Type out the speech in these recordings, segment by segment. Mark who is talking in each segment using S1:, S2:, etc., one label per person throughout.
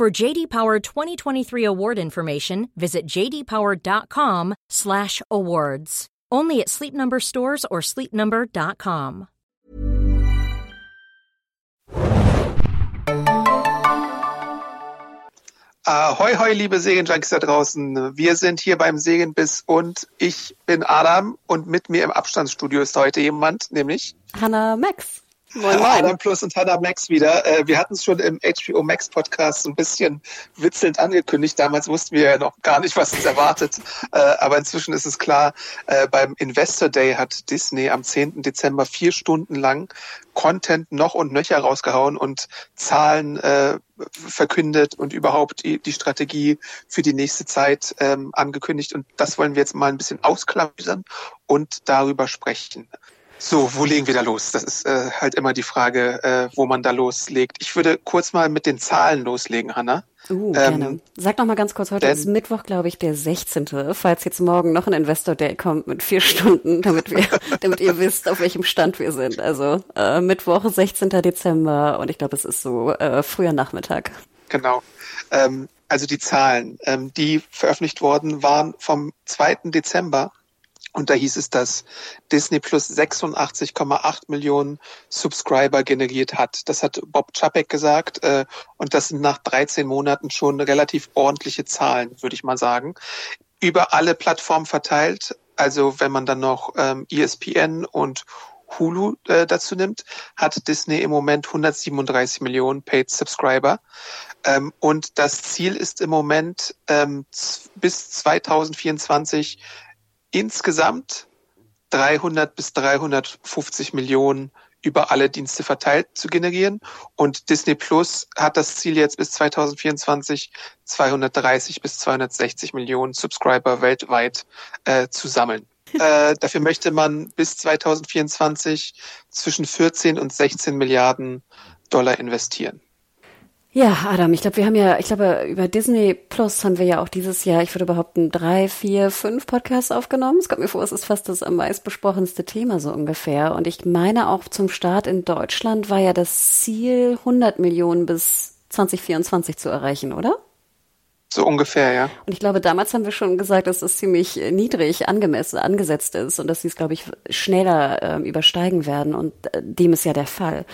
S1: For JD Power 2023 award information, visit jdpower.com/awards. Only at Sleep Number stores or sleepnumber.com.
S2: Ahoi, hoi, liebe Serienjunkies da draußen. Wir sind hier beim Serienbiss und ich bin Adam und mit mir im Abstandsstudio ist heute jemand, nämlich
S3: Hannah Max.
S2: Moin, moin. Adam Plus und Hannah Max wieder. Äh, wir hatten es schon im HBO Max Podcast so ein bisschen witzelnd angekündigt. Damals wussten wir ja noch gar nicht, was uns erwartet. Äh, aber inzwischen ist es klar, äh, beim Investor Day hat Disney am 10. Dezember vier Stunden lang Content noch und nöcher rausgehauen und Zahlen verkündet und überhaupt die, die Strategie für die nächste Zeit ähm, angekündigt. Und das wollen wir jetzt mal ein bisschen ausklammern und darüber sprechen. So, wo legen wir da los? Das ist äh, halt immer die Frage, äh, wo man da loslegt. Ich würde kurz mal mit den Zahlen loslegen, Hanna.
S3: Uh, ähm, gerne. Sag noch mal ganz kurz, heute denn, ist Mittwoch, glaube ich, der 16. Falls jetzt morgen noch ein Investor Day kommt mit vier Stunden, damit wir, damit ihr wisst, auf welchem Stand wir sind. Also äh, Mittwoch, 16. Dezember und ich glaube, es ist so äh, früher Nachmittag.
S2: Genau. Ähm, also die Zahlen, ähm, die veröffentlicht worden waren vom 2. Dezember und da hieß es, dass Disney Plus 86,8 Millionen Subscriber generiert hat. Das hat Bob Chapek gesagt. Äh, und das sind nach 13 Monaten schon relativ ordentliche Zahlen, würde ich mal sagen. Über alle Plattformen verteilt. Also wenn man dann noch ähm, ESPN und Hulu äh, dazu nimmt, hat Disney im Moment 137 Millionen Paid Subscriber. Ähm, und das Ziel ist im Moment ähm, bis 2024 insgesamt 300 bis 350 Millionen über alle Dienste verteilt zu generieren. Und Disney Plus hat das Ziel jetzt bis 2024 230 bis 260 Millionen Subscriber weltweit äh, zu sammeln. Äh, dafür möchte man bis 2024 zwischen 14 und 16 Milliarden Dollar investieren.
S3: Ja, Adam, ich glaube, wir haben ja, ich glaube, über Disney Plus haben wir ja auch dieses Jahr, ich würde behaupten, drei, vier, fünf Podcasts aufgenommen. Es kommt mir vor, es ist fast das am meist besprochenste Thema so ungefähr. Und ich meine auch zum Start in Deutschland war ja das Ziel, 100 Millionen bis 2024 zu erreichen, oder?
S2: So ungefähr, ja.
S3: Und ich glaube, damals haben wir schon gesagt, dass das ziemlich niedrig angemessen, angesetzt ist und dass sie es, glaube ich, schneller äh, übersteigen werden. Und äh, dem ist ja der Fall.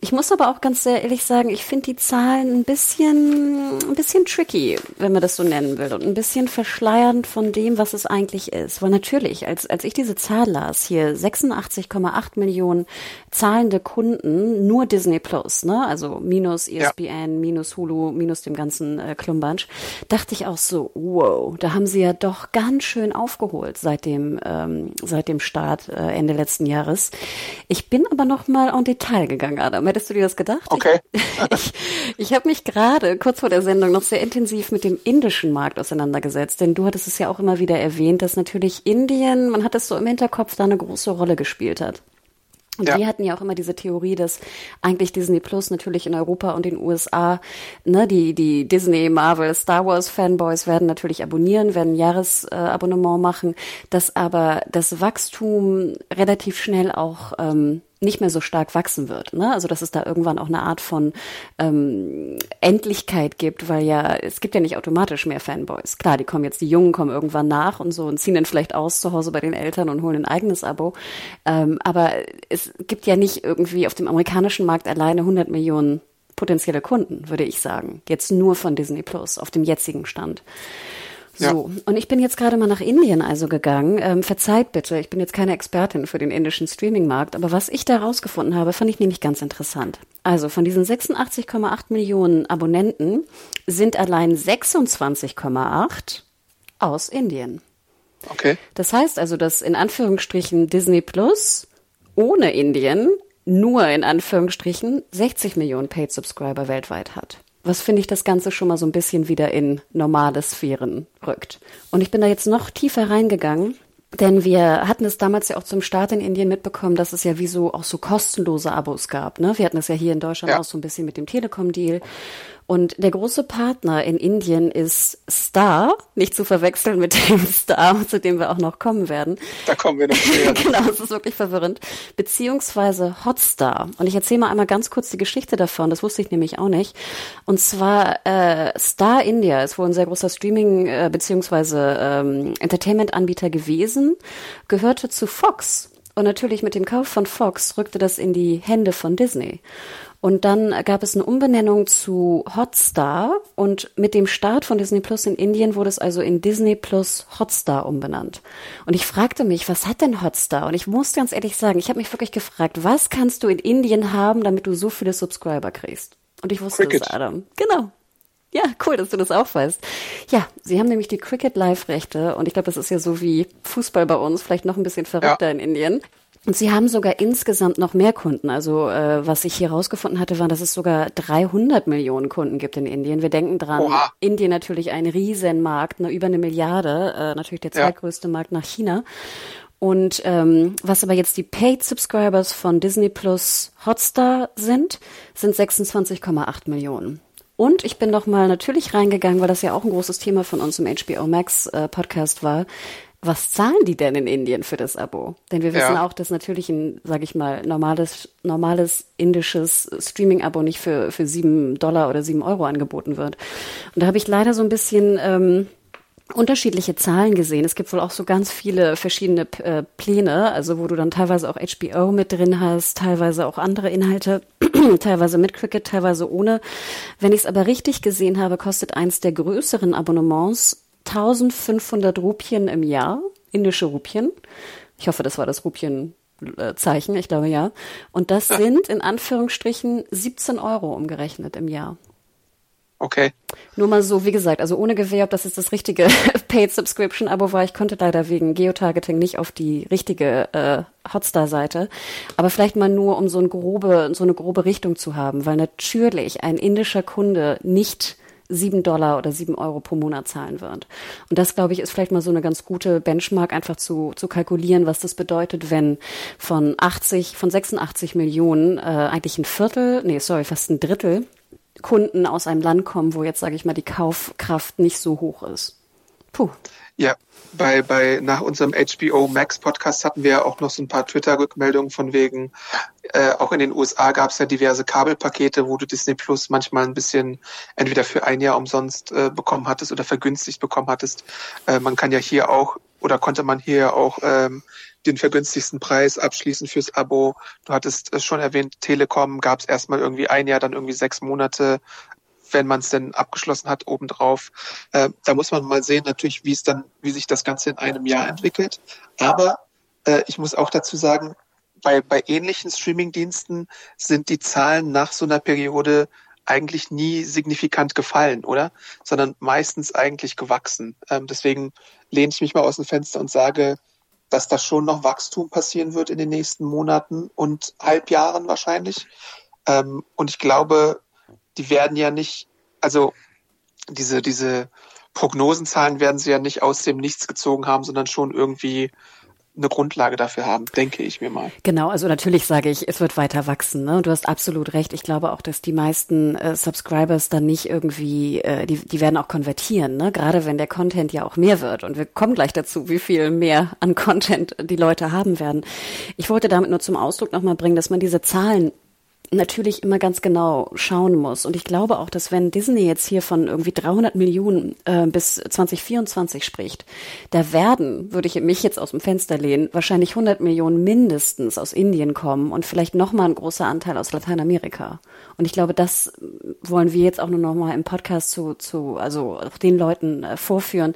S3: Ich muss aber auch ganz sehr ehrlich sagen, ich finde die Zahlen ein bisschen, ein bisschen tricky, wenn man das so nennen will, und ein bisschen verschleiernd von dem, was es eigentlich ist. Weil natürlich, als, als ich diese Zahl las, hier 86,8 Millionen zahlende Kunden, nur Disney Plus, ne, also minus ESPN, ja. minus Hulu, minus dem ganzen äh, Klumbansch, dachte ich auch so, wow, da haben sie ja doch ganz schön aufgeholt seit dem, ähm, seit dem Start äh, Ende letzten Jahres. Ich bin aber noch mal en Detail gegangen, Adam. Hättest du dir das gedacht?
S2: Okay.
S3: Ich, ich, ich habe mich gerade kurz vor der Sendung noch sehr intensiv mit dem indischen Markt auseinandergesetzt, denn du hattest es ja auch immer wieder erwähnt, dass natürlich Indien, man hat es so im Hinterkopf, da eine große Rolle gespielt hat. Und ja. wir hatten ja auch immer diese Theorie, dass eigentlich Disney Plus natürlich in Europa und den USA, ne, die, die Disney, Marvel, Star Wars Fanboys werden natürlich abonnieren, werden ein Jahresabonnement machen, dass aber das Wachstum relativ schnell auch ähm, nicht mehr so stark wachsen wird. Ne? Also dass es da irgendwann auch eine Art von ähm, Endlichkeit gibt, weil ja, es gibt ja nicht automatisch mehr Fanboys. Klar, die kommen jetzt, die Jungen kommen irgendwann nach und so und ziehen dann vielleicht aus zu Hause bei den Eltern und holen ein eigenes Abo. Ähm, aber es gibt ja nicht irgendwie auf dem amerikanischen Markt alleine 100 Millionen potenzielle Kunden, würde ich sagen. Jetzt nur von Disney Plus auf dem jetzigen Stand. Ja. So, und ich bin jetzt gerade mal nach Indien also gegangen. Ähm, verzeiht bitte, ich bin jetzt keine Expertin für den indischen Streaming-Markt, aber was ich da rausgefunden habe, fand ich nämlich ganz interessant. Also von diesen 86,8 Millionen Abonnenten sind allein 26,8 aus Indien.
S2: Okay.
S3: Das heißt also, dass in Anführungsstrichen Disney Plus ohne Indien nur in Anführungsstrichen 60 Millionen Paid Subscriber weltweit hat. Was finde ich das Ganze schon mal so ein bisschen wieder in normale Sphären rückt. Und ich bin da jetzt noch tiefer reingegangen denn wir hatten es damals ja auch zum Start in Indien mitbekommen, dass es ja wie so auch so kostenlose Abos gab. Ne? Wir hatten es ja hier in Deutschland ja. auch so ein bisschen mit dem Telekom-Deal. Und der große Partner in Indien ist Star, nicht zu verwechseln mit dem Star, zu dem wir auch noch kommen werden.
S2: Da kommen wir noch näher.
S3: genau, das ist wirklich verwirrend. Beziehungsweise Hotstar. Und ich erzähle mal einmal ganz kurz die Geschichte davon, das wusste ich nämlich auch nicht. Und zwar äh, Star India ist wohl ein sehr großer Streaming- äh, beziehungsweise ähm, Entertainment-Anbieter gewesen, gehörte zu Fox. Und natürlich mit dem Kauf von Fox rückte das in die Hände von Disney. Und dann gab es eine Umbenennung zu Hotstar und mit dem Start von Disney Plus in Indien wurde es also in Disney Plus Hotstar umbenannt. Und ich fragte mich, was hat denn Hotstar? Und ich muss ganz ehrlich sagen, ich habe mich wirklich gefragt, was kannst du in Indien haben, damit du so viele Subscriber kriegst? Und ich wusste Cricket. es, Adam. Genau. Ja, cool, dass du das auch weißt. Ja, sie haben nämlich die Cricket Live-Rechte und ich glaube, das ist ja so wie Fußball bei uns, vielleicht noch ein bisschen verrückter ja. in Indien. Und sie haben sogar insgesamt noch mehr Kunden. Also äh, was ich hier rausgefunden hatte, war, dass es sogar 300 Millionen Kunden gibt in Indien. Wir denken dran, Oha. Indien natürlich ein Riesenmarkt, ne, über eine Milliarde, äh, natürlich der zweitgrößte ja. Markt nach China. Und ähm, was aber jetzt die Paid Subscribers von Disney Plus Hotstar sind, sind 26,8 Millionen. Und ich bin noch mal natürlich reingegangen, weil das ja auch ein großes Thema von uns im HBO Max äh, Podcast war was zahlen die denn in Indien für das Abo? Denn wir wissen ja. auch, dass natürlich ein, sage ich mal, normales, normales indisches Streaming-Abo nicht für, für sieben Dollar oder sieben Euro angeboten wird. Und da habe ich leider so ein bisschen ähm, unterschiedliche Zahlen gesehen. Es gibt wohl auch so ganz viele verschiedene äh, Pläne, also wo du dann teilweise auch HBO mit drin hast, teilweise auch andere Inhalte, teilweise mit Cricket, teilweise ohne. Wenn ich es aber richtig gesehen habe, kostet eins der größeren Abonnements 1500 Rupien im Jahr, indische Rupien. Ich hoffe, das war das Rupienzeichen, ich glaube ja. Und das sind in Anführungsstrichen 17 Euro umgerechnet im Jahr.
S2: Okay.
S3: Nur mal so, wie gesagt, also ohne Gewähr, ob das jetzt das richtige Paid Subscription Abo war. Ich konnte leider wegen Geotargeting nicht auf die richtige äh, Hotstar-Seite. Aber vielleicht mal nur, um so, eine grobe, so eine grobe Richtung zu haben, weil natürlich ein indischer Kunde nicht sieben Dollar oder sieben Euro pro Monat zahlen wird. Und das, glaube ich, ist vielleicht mal so eine ganz gute Benchmark, einfach zu, zu kalkulieren, was das bedeutet, wenn von 80, von 86 Millionen äh, eigentlich ein Viertel, nee, sorry, fast ein Drittel Kunden aus einem Land kommen, wo jetzt, sage ich mal, die Kaufkraft nicht so hoch ist.
S2: Puh. Ja, bei, bei, nach unserem HBO Max Podcast hatten wir auch noch so ein paar Twitter-Rückmeldungen von wegen, äh, auch in den USA gab es ja diverse Kabelpakete, wo du Disney Plus manchmal ein bisschen entweder für ein Jahr umsonst äh, bekommen hattest oder vergünstigt bekommen hattest. Äh, man kann ja hier auch, oder konnte man hier auch ähm, den vergünstigsten Preis abschließen fürs Abo. Du hattest es schon erwähnt, Telekom gab es erstmal irgendwie ein Jahr, dann irgendwie sechs Monate wenn man es denn abgeschlossen hat, obendrauf. Äh, da muss man mal sehen, natürlich, wie es dann, wie sich das Ganze in einem Jahr entwickelt. Aber äh, ich muss auch dazu sagen, bei, bei ähnlichen Streamingdiensten sind die Zahlen nach so einer Periode eigentlich nie signifikant gefallen, oder? Sondern meistens eigentlich gewachsen. Ähm, deswegen lehne ich mich mal aus dem Fenster und sage, dass da schon noch Wachstum passieren wird in den nächsten Monaten und Halbjahren wahrscheinlich. Ähm, und ich glaube, die werden ja nicht, also diese, diese Prognosenzahlen werden sie ja nicht aus dem Nichts gezogen haben, sondern schon irgendwie eine Grundlage dafür haben, denke ich mir mal.
S3: Genau, also natürlich sage ich, es wird weiter wachsen. Ne? Du hast absolut recht. Ich glaube auch, dass die meisten äh, Subscribers dann nicht irgendwie, äh, die, die werden auch konvertieren, ne? gerade wenn der Content ja auch mehr wird. Und wir kommen gleich dazu, wie viel mehr an Content die Leute haben werden. Ich wollte damit nur zum Ausdruck nochmal bringen, dass man diese Zahlen natürlich immer ganz genau schauen muss. Und ich glaube auch, dass wenn Disney jetzt hier von irgendwie 300 Millionen äh, bis 2024 spricht, da werden, würde ich mich jetzt aus dem Fenster lehnen, wahrscheinlich 100 Millionen mindestens aus Indien kommen und vielleicht nochmal ein großer Anteil aus Lateinamerika. Und ich glaube, das wollen wir jetzt auch nur nochmal im Podcast zu, zu also den Leuten äh, vorführen.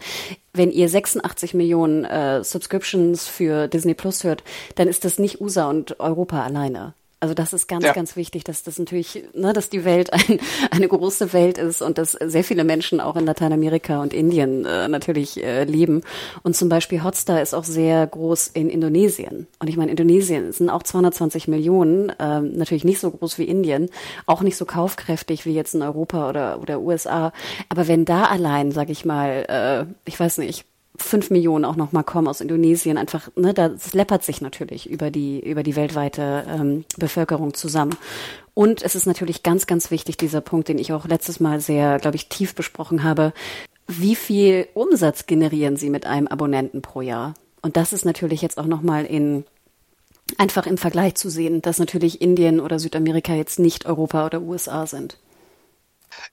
S3: Wenn ihr 86 Millionen äh, Subscriptions für Disney Plus hört, dann ist das nicht USA und Europa alleine Also das ist ganz, ja. ganz wichtig, dass das natürlich, ne, dass die Welt ein, eine große Welt ist und dass sehr viele Menschen auch in Lateinamerika und Indien äh, natürlich äh, leben. Und zum Beispiel Hotstar ist auch sehr groß in Indonesien. Und ich meine, Indonesien sind auch 220 Millionen, äh, natürlich nicht so groß wie Indien, auch nicht so kaufkräftig wie jetzt in Europa oder, oder USA. Aber wenn da allein, sag ich mal, äh, ich weiß nicht, fünf Millionen auch noch mal kommen aus Indonesien. Einfach, ne, das läppert sich natürlich über die über die weltweite ähm, Bevölkerung zusammen. Und es ist natürlich ganz, ganz wichtig dieser Punkt, den ich auch letztes Mal sehr, glaube ich, tief besprochen habe. Wie viel Umsatz generieren Sie mit einem Abonnenten pro Jahr? Und das ist natürlich jetzt auch noch mal in einfach im Vergleich zu sehen, dass natürlich Indien oder Südamerika jetzt nicht Europa oder USA sind.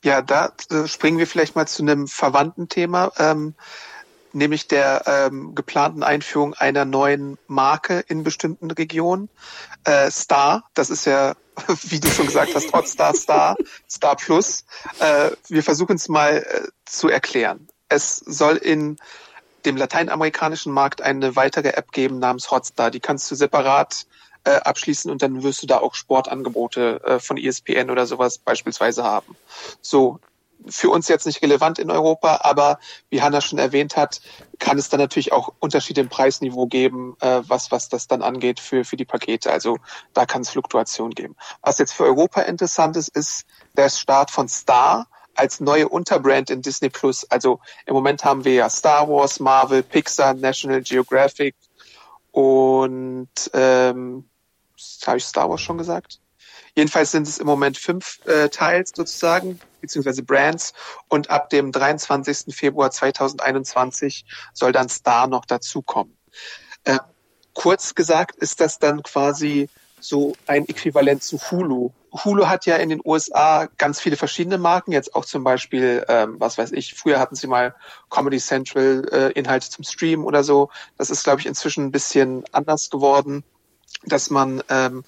S2: Ja, da äh, springen wir vielleicht mal zu einem verwandten Thema. Ähm, nämlich der ähm, geplanten Einführung einer neuen Marke in bestimmten Regionen. Äh, Star, das ist ja, wie du schon gesagt hast, Hotstar Star, Star Plus. Äh, wir versuchen es mal äh, zu erklären. Es soll in dem lateinamerikanischen Markt eine weitere App geben namens Hotstar. Die kannst du separat äh, abschließen und dann wirst du da auch Sportangebote äh, von ESPN oder sowas beispielsweise haben. So, für uns jetzt nicht relevant in Europa, aber wie Hanna schon erwähnt hat, kann es dann natürlich auch Unterschiede im Preisniveau geben, äh, was, was das dann angeht für, für die Pakete. Also da kann es Fluktuation geben. Was jetzt für Europa interessant ist, ist der Start von Star als neue Unterbrand in Disney Plus. Also im Moment haben wir ja Star Wars, Marvel, Pixar, National Geographic und ähm, habe ich Star Wars schon gesagt? Jedenfalls sind es im Moment fünf äh, Teils sozusagen, beziehungsweise Brands. Und ab dem 23. Februar 2021 soll dann Star noch dazukommen. Äh, kurz gesagt ist das dann quasi so ein Äquivalent zu Hulu. Hulu hat ja in den USA ganz viele verschiedene Marken, jetzt auch zum Beispiel, ähm, was weiß ich, früher hatten sie mal Comedy Central äh, Inhalte zum Stream oder so. Das ist, glaube ich, inzwischen ein bisschen anders geworden, dass man ähm,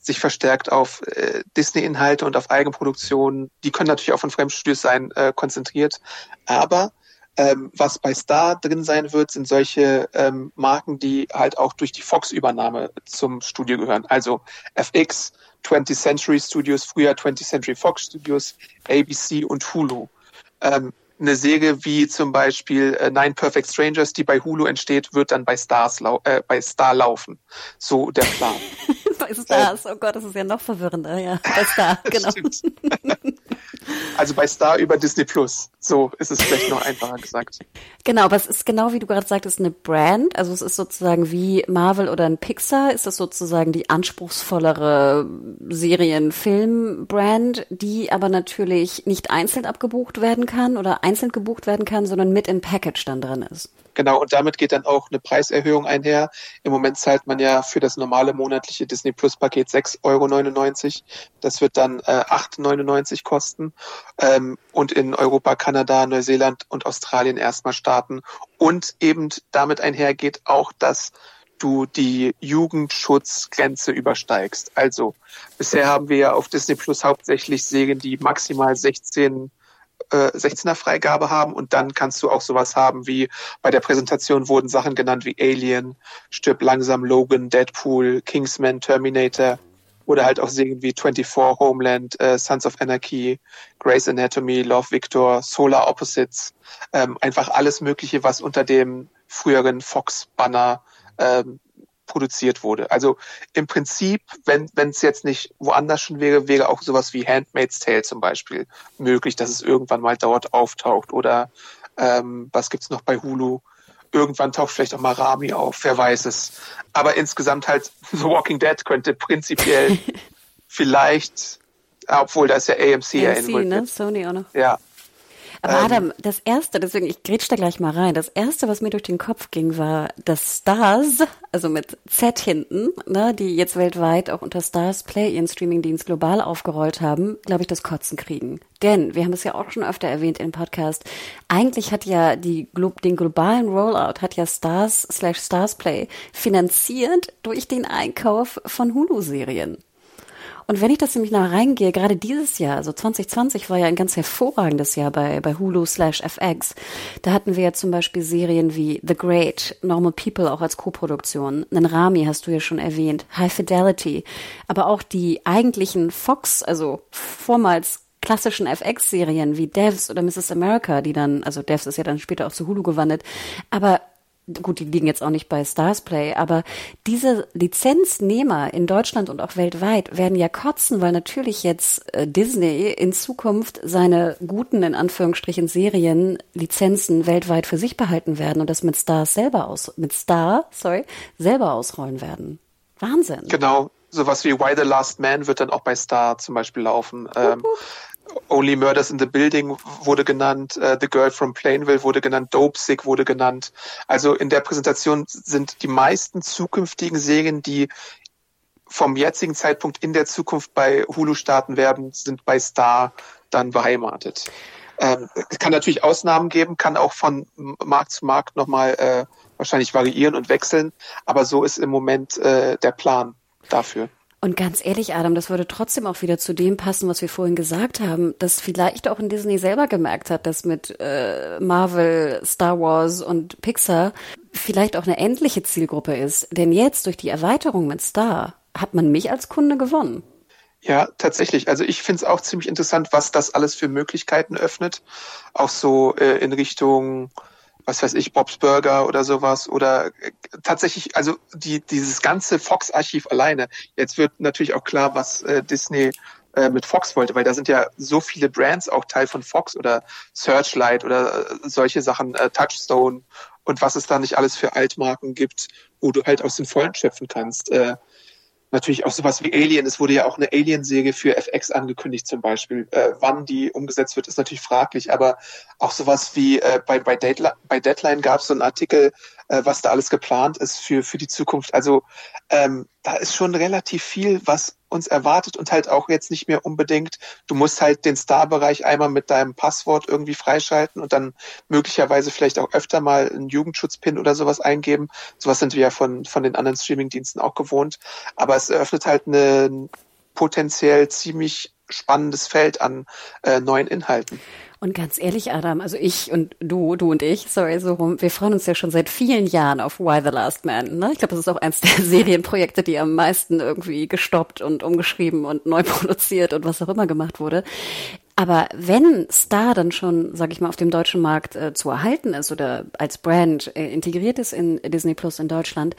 S2: sich verstärkt auf äh, Disney-Inhalte und auf Eigenproduktionen, die können natürlich auch von Fremdstudios sein, äh, konzentriert. Aber ähm, was bei Star drin sein wird, sind solche ähm, Marken, die halt auch durch die Fox-Übernahme zum Studio gehören. Also FX, 20th Century Studios, früher 20th Century Fox Studios, ABC und Hulu. Ähm, eine Serie wie zum Beispiel äh, Nine Perfect Strangers, die bei Hulu entsteht, wird dann bei Stars äh, bei Star laufen. So der Plan.
S3: bei Stars, oh Gott, das ist ja noch verwirrender, ja. Bei Star, genau.
S2: also bei Star über Disney Plus. So ist es vielleicht noch einfacher gesagt.
S3: Genau, aber es ist genau wie du gerade sagtest, eine Brand. Also es ist sozusagen wie Marvel oder ein Pixar, ist das sozusagen die anspruchsvollere Serien-Film-Brand, die aber natürlich nicht einzeln abgebucht werden kann oder einzeln gebucht werden kann, sondern mit im Package dann drin ist.
S2: Genau, und damit geht dann auch eine Preiserhöhung einher. Im Moment zahlt man ja für das normale monatliche Disney Plus Paket 6,99 Euro. Das wird dann äh, 8,99 kosten. Ähm, und in Europa, Kanada, Neuseeland und Australien erstmal starten. Und eben damit einhergeht auch, dass du die Jugendschutzgrenze übersteigst. Also bisher haben wir ja auf Disney Plus hauptsächlich Serien, die maximal 16 äh, 16er Freigabe haben und dann kannst du auch sowas haben wie bei der Präsentation wurden Sachen genannt wie Alien, Stirb langsam, Logan, Deadpool, Kingsman, Terminator oder halt auch Serien wie 24, Homeland, äh, Sons of Anarchy, Grey's Anatomy, Love Victor, Solar Opposites, ähm, einfach alles Mögliche, was unter dem früheren Fox-Banner ähm, produziert wurde. Also im Prinzip, wenn es jetzt nicht woanders schon wäre, wäre auch sowas wie Handmaid's Tale zum Beispiel möglich, dass es irgendwann mal dort auftaucht. Oder ähm, was gibt's noch bei Hulu? Irgendwann taucht vielleicht auch mal Rami auf, wer weiß es. Aber insgesamt halt The Walking Dead könnte prinzipiell vielleicht, obwohl da ist ja AMC, AMC ja
S3: involviert. Ne? Sony auch noch.
S2: Ja,
S3: aber ähm, Adam, das erste, deswegen, ich grätsch da gleich mal rein. Das erste, was mir durch den Kopf ging, war, dass Stars, also mit Z hinten, ne, die jetzt weltweit auch unter Stars Play ihren Streamingdienst global aufgerollt haben, glaube ich, das Kotzen kriegen. Denn, wir haben es ja auch schon öfter erwähnt im Podcast, eigentlich hat ja die, den globalen Rollout hat ja Stars slash Stars Play finanziert durch den Einkauf von Hulu-Serien. Und wenn ich das nämlich nach reingehe, gerade dieses Jahr, also 2020 war ja ein ganz hervorragendes Jahr bei, bei Hulu slash FX. Da hatten wir ja zum Beispiel Serien wie The Great, Normal People auch als Co-Produktion. Rami hast du ja schon erwähnt, High Fidelity. Aber auch die eigentlichen Fox, also vormals klassischen FX-Serien wie Devs oder Mrs. America, die dann, also Devs ist ja dann später auch zu Hulu gewandelt, aber gut, die liegen jetzt auch nicht bei Starsplay, aber diese Lizenznehmer in Deutschland und auch weltweit werden ja kotzen, weil natürlich jetzt äh, Disney in Zukunft seine guten, in Anführungsstrichen, Serien, Lizenzen weltweit für sich behalten werden und das mit Stars selber aus, mit Star, sorry, selber ausrollen werden. Wahnsinn.
S2: Genau. Sowas wie Why the Last Man wird dann auch bei Star zum Beispiel laufen. Ähm, Only Murders in the Building wurde genannt, uh, The Girl from Plainville wurde genannt, Dope Sick wurde genannt. Also in der Präsentation sind die meisten zukünftigen Serien, die vom jetzigen Zeitpunkt in der Zukunft bei Hulu starten werden, sind bei Star dann beheimatet. Ähm, es kann natürlich Ausnahmen geben, kann auch von Markt zu Markt nochmal äh, wahrscheinlich variieren und wechseln, aber so ist im Moment äh, der Plan dafür.
S3: Und ganz ehrlich, Adam, das würde trotzdem auch wieder zu dem passen, was wir vorhin gesagt haben, dass vielleicht auch in Disney selber gemerkt hat, dass mit äh, Marvel, Star Wars und Pixar vielleicht auch eine endliche Zielgruppe ist. Denn jetzt durch die Erweiterung mit Star hat man mich als Kunde gewonnen.
S2: Ja, tatsächlich. Also ich finde es auch ziemlich interessant, was das alles für Möglichkeiten öffnet. Auch so äh, in Richtung was weiß ich, Bob's Burger oder sowas oder äh, tatsächlich, also die, dieses ganze Fox-Archiv alleine. Jetzt wird natürlich auch klar, was äh, Disney äh, mit Fox wollte, weil da sind ja so viele Brands auch Teil von Fox oder Searchlight oder äh, solche Sachen, äh, Touchstone und was es da nicht alles für Altmarken gibt, wo du halt aus den Vollen schöpfen kannst. Äh, natürlich auch sowas wie Alien. Es wurde ja auch eine Alien-Serie für FX angekündigt zum Beispiel. Äh, wann die umgesetzt wird, ist natürlich fraglich, aber auch sowas wie äh, bei, bei, Deadline, bei Deadline gab es so einen Artikel, äh, was da alles geplant ist für, für die Zukunft. Also ähm, da ist schon relativ viel, was uns erwartet und halt auch jetzt nicht mehr unbedingt, du musst halt den Star-Bereich einmal mit deinem Passwort irgendwie freischalten und dann möglicherweise vielleicht auch öfter mal einen Jugendschutzpin oder sowas eingeben. Sowas sind wir ja von, von den anderen Streaming-Diensten auch gewohnt. Aber es eröffnet halt eine potenziell ziemlich spannendes Feld an äh, neuen Inhalten.
S3: Und ganz ehrlich, Adam, also ich und du, du und ich, sorry, so rum, wir freuen uns ja schon seit vielen Jahren auf Why the Last Man. Ne? Ich glaube, das ist auch eins der Serienprojekte, die am meisten irgendwie gestoppt und umgeschrieben und neu produziert und was auch immer gemacht wurde. Aber wenn Star dann schon, sag ich mal, auf dem deutschen Markt äh, zu erhalten ist oder als Brand äh, integriert ist in Disney Plus in Deutschland,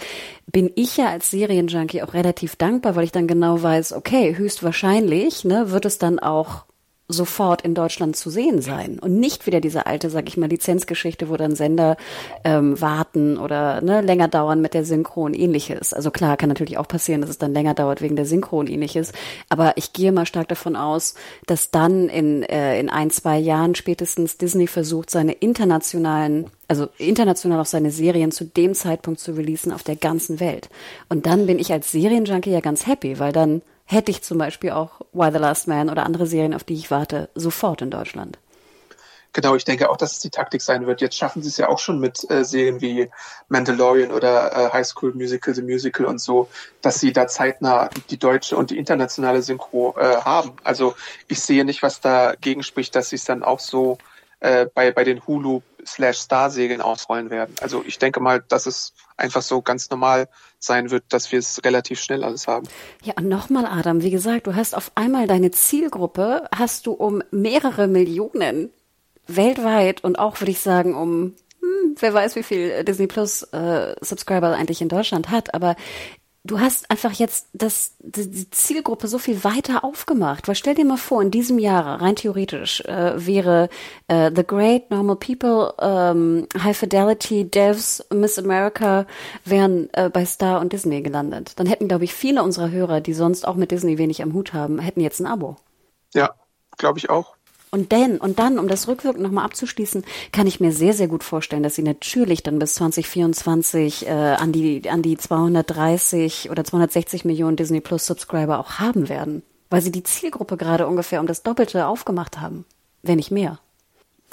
S3: bin ich ja als Serienjunkie auch relativ dankbar, weil ich dann genau weiß, okay, höchstwahrscheinlich ne, wird es dann auch sofort in Deutschland zu sehen sein und nicht wieder diese alte, sag ich mal, Lizenzgeschichte, wo dann Sender ähm, warten oder ne, länger dauern mit der Synchron ähnliches. Also klar, kann natürlich auch passieren, dass es dann länger dauert wegen der Synchron ähnliches, aber ich gehe mal stark davon aus, dass dann in, äh, in ein, zwei Jahren spätestens Disney versucht, seine internationalen also international auch seine Serien zu dem Zeitpunkt zu releasen auf der ganzen Welt. Und dann bin ich als Serienjunkie ja ganz happy, weil dann hätte ich zum Beispiel auch Why the Last Man oder andere Serien, auf die ich warte, sofort in Deutschland.
S2: Genau, ich denke auch, dass es die Taktik sein wird. Jetzt schaffen sie es ja auch schon mit äh, Serien wie Mandalorian oder äh, High School Musical, The Musical und so, dass sie da zeitnah die deutsche und die internationale Synchro äh, haben. Also ich sehe nicht, was dagegen spricht, dass sie es dann auch so äh, bei, bei den Hulu slash Star-Segeln ausrollen werden. Also ich denke mal, dass es einfach so ganz normal sein wird, dass wir es relativ schnell alles haben.
S3: Ja, und nochmal, Adam, wie gesagt, du hast auf einmal deine Zielgruppe, hast du um mehrere Millionen weltweit und auch, würde ich sagen, um hm, wer weiß, wie viel Disney Plus äh, Subscriber eigentlich in Deutschland hat, aber du hast einfach jetzt das, die Zielgruppe so viel weiter aufgemacht. Weil stell dir mal vor, in diesem Jahr, rein theoretisch, äh, wäre äh, The Great, Normal People, ähm, High Fidelity, Devs, Miss America wären äh, bei Star und Disney gelandet. Dann hätten, glaube ich, viele unserer Hörer, die sonst auch mit Disney wenig am Hut haben, hätten jetzt ein Abo.
S2: Ja, glaube ich auch.
S3: Und denn, und dann, um das rückwirkend nochmal abzuschließen, kann ich mir sehr, sehr gut vorstellen, dass sie natürlich dann bis 2024 äh, an, die, an die 230 oder 260 Millionen Disney Plus Subscriber auch haben werden. Weil sie die Zielgruppe gerade ungefähr um das Doppelte aufgemacht haben. Wenn nicht mehr.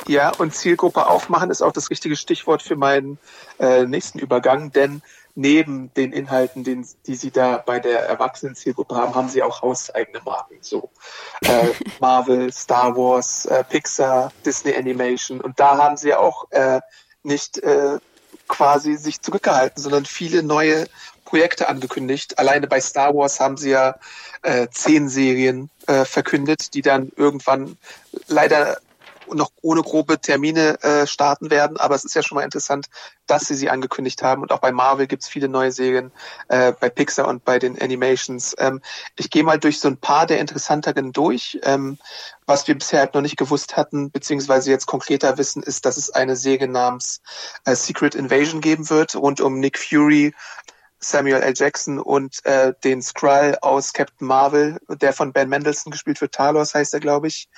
S2: Ja, und Zielgruppe aufmachen ist auch das richtige Stichwort für meinen äh, nächsten Übergang, denn neben den Inhalten, den, die sie da bei der Erwachsenen-Zielgruppe haben, haben sie auch hauseigene Marken. So äh, Marvel, Star Wars, äh, Pixar, Disney Animation. Und da haben sie auch äh, nicht äh, quasi sich zurückgehalten, sondern viele neue Projekte angekündigt. Alleine bei Star Wars haben sie ja äh, zehn Serien äh, verkündet, die dann irgendwann leider noch ohne grobe Termine äh, starten werden. Aber es ist ja schon mal interessant, dass sie sie angekündigt haben. Und auch bei Marvel gibt's viele neue Serien, äh, bei Pixar und bei den Animations. Ähm, ich gehe mal durch so ein paar der interessanteren durch. Ähm, was wir bisher halt noch nicht gewusst hatten, beziehungsweise jetzt konkreter wissen, ist, dass es eine Serie namens äh, Secret Invasion geben wird, rund um Nick Fury, Samuel L. Jackson und äh, den Skrull aus Captain Marvel, der von Ben Mendelssohn gespielt wird, Talos heißt er, glaube ich.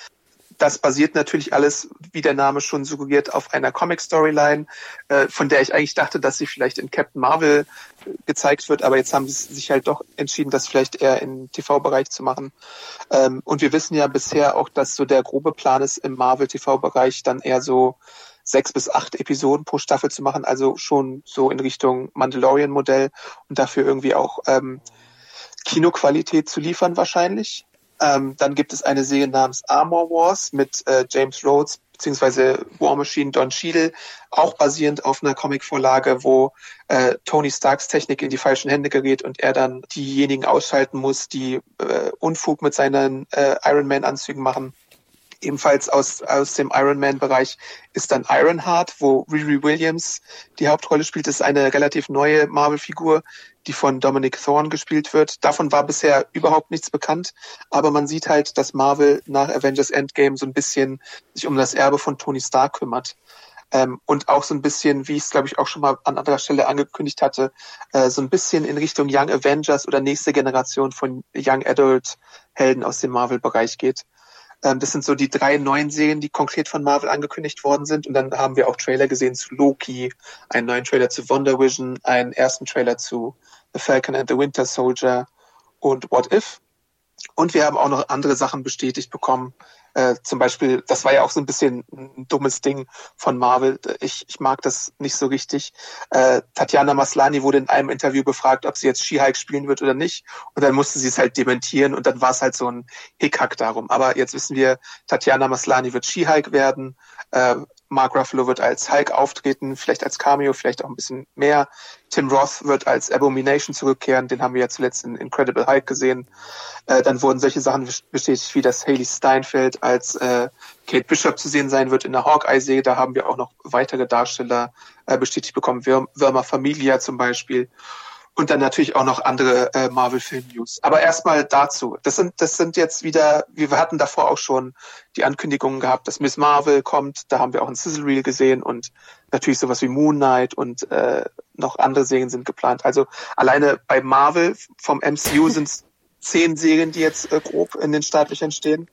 S2: Das basiert natürlich alles, wie der Name schon suggeriert, auf einer Comic-Storyline, äh, von der ich eigentlich dachte, dass sie vielleicht in Captain Marvel gezeigt wird, aber jetzt haben sie sich halt doch entschieden, das vielleicht eher im TV-Bereich zu machen. Ähm, und wir wissen ja bisher auch, dass so der grobe Plan ist, im Marvel-TV-Bereich dann eher so sechs bis acht Episoden pro Staffel zu machen, also schon so in Richtung Mandalorian-Modell und dafür irgendwie auch ähm, Kinoqualität zu liefern wahrscheinlich. Ähm, dann gibt es eine Serie namens Armor Wars mit äh, James Rhodes beziehungsweise War Machine Don Cheadle, auch basierend auf einer Comicvorlage, wo äh, Tony Starks Technik in die falschen Hände gerät und er dann diejenigen ausschalten muss, die äh, Unfug mit seinen äh, Iron Man Anzügen machen. Ebenfalls aus, aus dem Iron Man-Bereich ist dann Ironheart, wo Riri Williams die Hauptrolle spielt. Das ist eine relativ neue Marvel-Figur, die von Dominic Thorne gespielt wird. Davon war bisher überhaupt nichts bekannt, aber man sieht halt, dass Marvel nach Avengers Endgame so ein bisschen sich um das Erbe von Tony Stark kümmert. Ähm, und auch so ein bisschen, wie ich es glaube ich auch schon mal an anderer Stelle angekündigt hatte, äh, so ein bisschen in Richtung Young Avengers oder nächste Generation von Young Adult Helden aus dem Marvel-Bereich geht. Ähm, das sind so die drei neuen Serien, die konkret von Marvel angekündigt worden sind. Und dann haben wir auch Trailer gesehen zu Loki, einen neuen Trailer zu Wonder Vision, einen ersten Trailer zu The Falcon and the Winter Soldier und What If. Und wir haben auch noch andere Sachen bestätigt bekommen, äh, zum Beispiel, das war ja auch so ein bisschen ein dummes Ding von Marvel. Ich, ich mag das nicht so richtig. Äh, Tatjana Maslani wurde in einem Interview befragt, ob sie jetzt She-Hulk spielen wird oder nicht. Und dann musste sie es halt dementieren und dann war es halt so ein Hickhack darum. Aber jetzt wissen wir, Tatjana Maslani wird She-Hulk werden. Äh, Mark Ruffalo wird als Hulk auftreten, vielleicht als Cameo, vielleicht auch ein bisschen mehr. Tim Roth wird als Abomination zurückkehren, den haben wir ja zuletzt in Incredible Hulk gesehen. Äh, dann wurden solche Sachen bestätigt, wie dass Haley Steinfeld als äh, Kate Bishop zu sehen sein wird in der Hawkeye-Serie. Da haben wir auch noch weitere Darsteller äh, bestätigt bekommen, Wirma Familia zum Beispiel und dann natürlich auch noch andere äh, Marvel-Film-News. Aber erstmal dazu. Das sind, das sind jetzt wieder, wir hatten davor auch schon die Ankündigungen gehabt, dass Miss Marvel kommt. Da haben wir auch ein Sizzle Reel gesehen und natürlich sowas wie Moon Knight und äh, noch andere Serien sind geplant. Also alleine bei Marvel vom MCU sind es zehn Serien, die jetzt äh, grob in den Startlöchern stehen.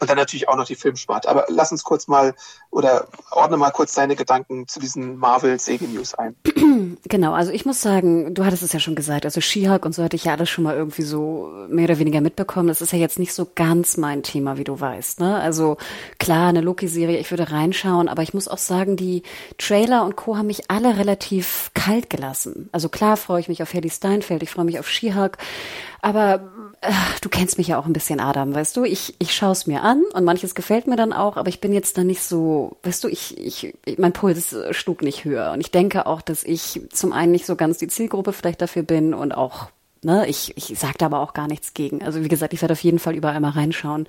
S2: Und dann natürlich auch noch die Filmsparte. Aber lass uns kurz mal oder ordne mal kurz deine Gedanken zu diesen Marvel-Serie-News ein.
S3: Genau, also ich muss sagen, du hattest es ja schon gesagt, also She-Hulk und so hatte ich ja alles schon mal irgendwie so mehr oder weniger mitbekommen. Das ist ja jetzt nicht so ganz mein Thema, wie du weißt. Ne? Also klar, eine Loki-Serie, ich würde reinschauen, aber ich muss auch sagen, die Trailer und Co. haben mich alle relativ kalt gelassen. Also klar freue ich mich auf Hedy Steinfeld, ich freue mich auf She-Hulk, aber äh, du kennst mich ja auch ein bisschen, Adam, weißt du? Ich, ich schaue es mir an und manches gefällt mir dann auch, aber ich bin jetzt da nicht so, weißt du, ich, ich, mein Puls schlug nicht höher. Und ich denke auch, dass ich zum einen nicht so ganz die Zielgruppe vielleicht dafür bin und auch Ne, ich, ich sage da aber auch gar nichts gegen. Also wie gesagt, ich werde auf jeden Fall überall mal reinschauen.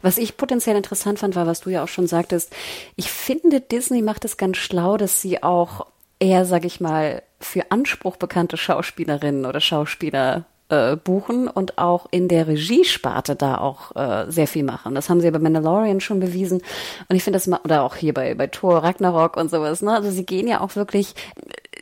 S3: Was ich potenziell interessant fand, war, was du ja auch schon sagtest. Ich finde, Disney macht es ganz schlau, dass sie auch eher, sag ich mal, für Anspruch bekannte Schauspielerinnen oder Schauspieler äh, buchen und auch in der Regiesparte da auch äh, sehr viel machen. Das haben sie ja bei Mandalorian schon bewiesen. Und ich finde das oder auch hier bei, bei Thor, Ragnarok und sowas, ne? Also sie gehen ja auch wirklich,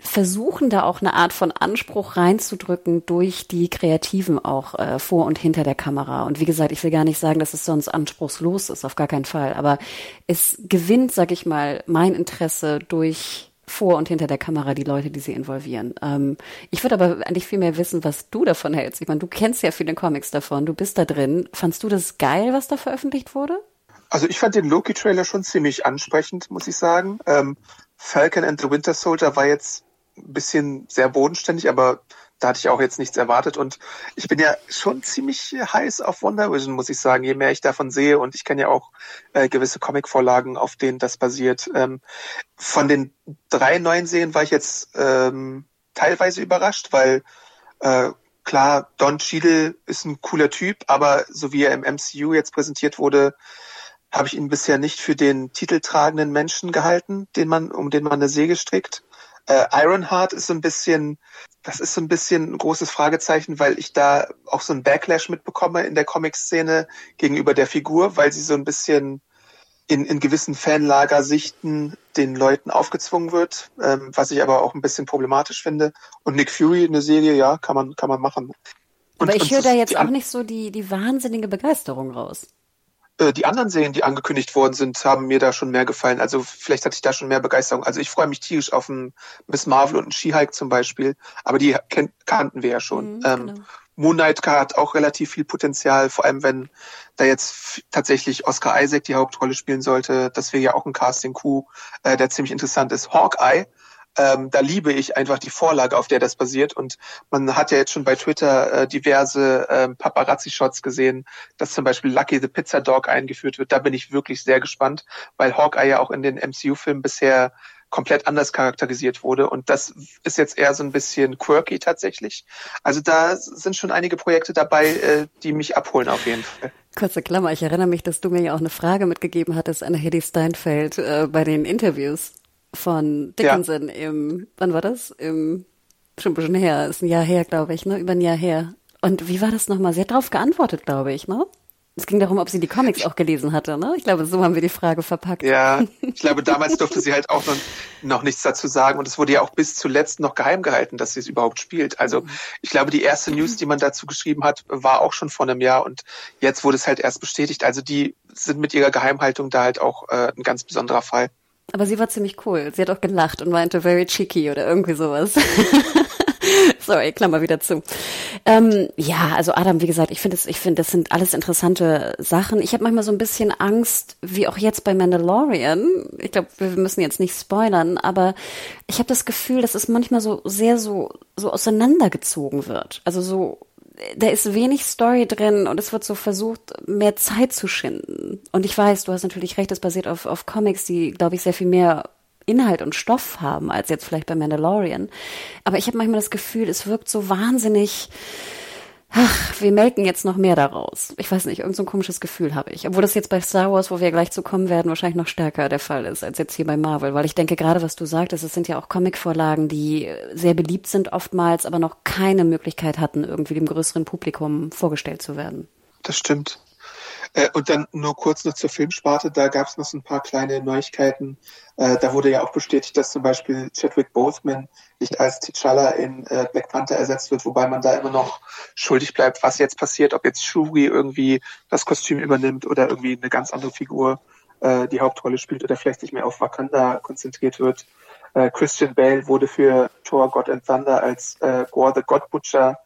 S3: versuchen da auch eine Art von Anspruch reinzudrücken durch die Kreativen auch äh, vor und hinter der Kamera. Und wie gesagt, ich will gar nicht sagen, dass es sonst anspruchslos ist, auf gar keinen Fall. Aber es gewinnt, sag ich mal, mein Interesse durch vor und hinter der Kamera die Leute, die sie involvieren. Ähm, ich würde aber eigentlich viel mehr wissen, was du davon hältst. Ich meine, du kennst ja viele Comics davon, du bist da drin. Fandst du das geil, was da veröffentlicht wurde?
S2: Also ich fand den Loki-Trailer schon ziemlich ansprechend, muss ich sagen. Ähm, Falcon and the Winter Soldier war jetzt ein bisschen sehr bodenständig, aber da hatte ich auch jetzt nichts erwartet. Und ich bin ja schon ziemlich heiß auf Wonder Vision, muss ich sagen, je mehr ich davon sehe. Und ich kenne ja auch äh, gewisse Comic-Vorlagen, auf denen das basiert. Ähm, von den drei neuen Serien war ich jetzt ähm, teilweise überrascht, weil äh, klar, Don Cheadle ist ein cooler Typ, aber so wie er im MCU jetzt präsentiert wurde, habe ich ihn bisher nicht für den titeltragenden Menschen gehalten, den man, um den man eine Säge strickt. Äh, Ironheart ist so ein bisschen, das ist so ein bisschen ein großes Fragezeichen, weil ich da auch so ein Backlash mitbekomme in der Comic-Szene gegenüber der Figur, weil sie so ein bisschen in, in gewissen Fanlagersichten den Leuten aufgezwungen wird, ähm, was ich aber auch ein bisschen problematisch finde. Und Nick Fury, eine Serie, ja, kann man, kann man machen.
S3: Und, aber ich höre da jetzt auch nicht so die, die wahnsinnige Begeisterung raus.
S2: Äh, die anderen Serien, die angekündigt worden sind, haben mir da schon mehr gefallen. Also vielleicht hatte ich da schon mehr Begeisterung. Also ich freue mich tierisch auf ein Miss Marvel und ein She-Hulk zum Beispiel. Aber die kannten wir ja schon. Mhm, ähm, genau. Moon Knight hat auch relativ viel Potenzial, vor allem wenn da jetzt tatsächlich Oscar Isaac die Hauptrolle spielen sollte. Das wäre ja auch ein Casting-Coup, äh, der ziemlich interessant ist. Hawkeye ähm, da liebe ich einfach die Vorlage, auf der das basiert. Und man hat ja jetzt schon bei Twitter äh, diverse äh, Paparazzi-Shots gesehen, dass zum Beispiel Lucky the Pizza Dog eingeführt wird. Da bin ich wirklich sehr gespannt, weil Hawkeye ja auch in den MCU-Filmen bisher komplett anders charakterisiert wurde. Und das ist jetzt eher so ein bisschen quirky tatsächlich. Also da sind schon einige Projekte dabei, äh, die mich abholen auf jeden Fall.
S3: Kurze Klammer, ich erinnere mich, dass du mir ja auch eine Frage mitgegeben hattest an Hedy Steinfeld äh, bei den Interviews von Dickinson ja. im, wann war das? Im, schon ein bisschen her, ist ein Jahr her, glaube ich, ne? Über ein Jahr her. Und wie war das nochmal? Sie hat darauf geantwortet, glaube ich, ne? Es ging darum, ob sie die Comics auch gelesen hatte, ne? Ich glaube, so haben wir die Frage verpackt.
S2: Ja, ich glaube, damals durfte sie halt auch noch, noch nichts dazu sagen und es wurde ja auch bis zuletzt noch geheim gehalten, dass sie es überhaupt spielt. Also ich glaube, die erste News, die man dazu geschrieben hat, war auch schon vor einem Jahr und jetzt wurde es halt erst bestätigt. Also die sind mit ihrer Geheimhaltung da halt auch äh, ein ganz besonderer Fall.
S3: Aber sie war ziemlich cool. Sie hat auch gelacht und meinte very cheeky oder irgendwie sowas. Sorry, Klammer wieder zu. Ähm, ja, also Adam, wie gesagt, ich finde ich finde, das sind alles interessante Sachen. Ich habe manchmal so ein bisschen Angst, wie auch jetzt bei Mandalorian. Ich glaube, wir müssen jetzt nicht spoilern, aber ich habe das Gefühl, dass es manchmal so sehr so so auseinandergezogen wird. Also so da ist wenig Story drin und es wird so versucht, mehr Zeit zu schinden. Und ich weiß, du hast natürlich recht, es basiert auf, auf Comics, die, glaube ich, sehr viel mehr Inhalt und Stoff haben als jetzt vielleicht bei Mandalorian. Aber ich habe manchmal das Gefühl, es wirkt so wahnsinnig ach, wir melken jetzt noch mehr daraus. Ich weiß nicht, irgendein so komisches Gefühl habe ich. Obwohl das jetzt bei Star Wars, wo wir gleich zu kommen werden, wahrscheinlich noch stärker der Fall ist als jetzt hier bei Marvel. Weil ich denke, gerade was du sagtest, es sind ja auch Comicvorlagen, die sehr beliebt sind oftmals, aber noch keine Möglichkeit hatten, irgendwie dem größeren Publikum vorgestellt zu werden.
S2: Das stimmt. Äh, und dann nur kurz noch zur Filmsparte, da gab es noch so ein paar kleine Neuigkeiten. Äh, da wurde ja auch bestätigt, dass zum Beispiel Chadwick Boseman nicht als T'Challa in äh, Black Panther ersetzt wird, wobei man da immer noch schuldig bleibt, was jetzt passiert, ob jetzt Shuri irgendwie das Kostüm übernimmt oder irgendwie eine ganz andere Figur die Hauptrolle spielt oder vielleicht nicht mehr auf Wakanda konzentriert wird. Christian Bale wurde für Thor God and Thunder als Gore the God Butcher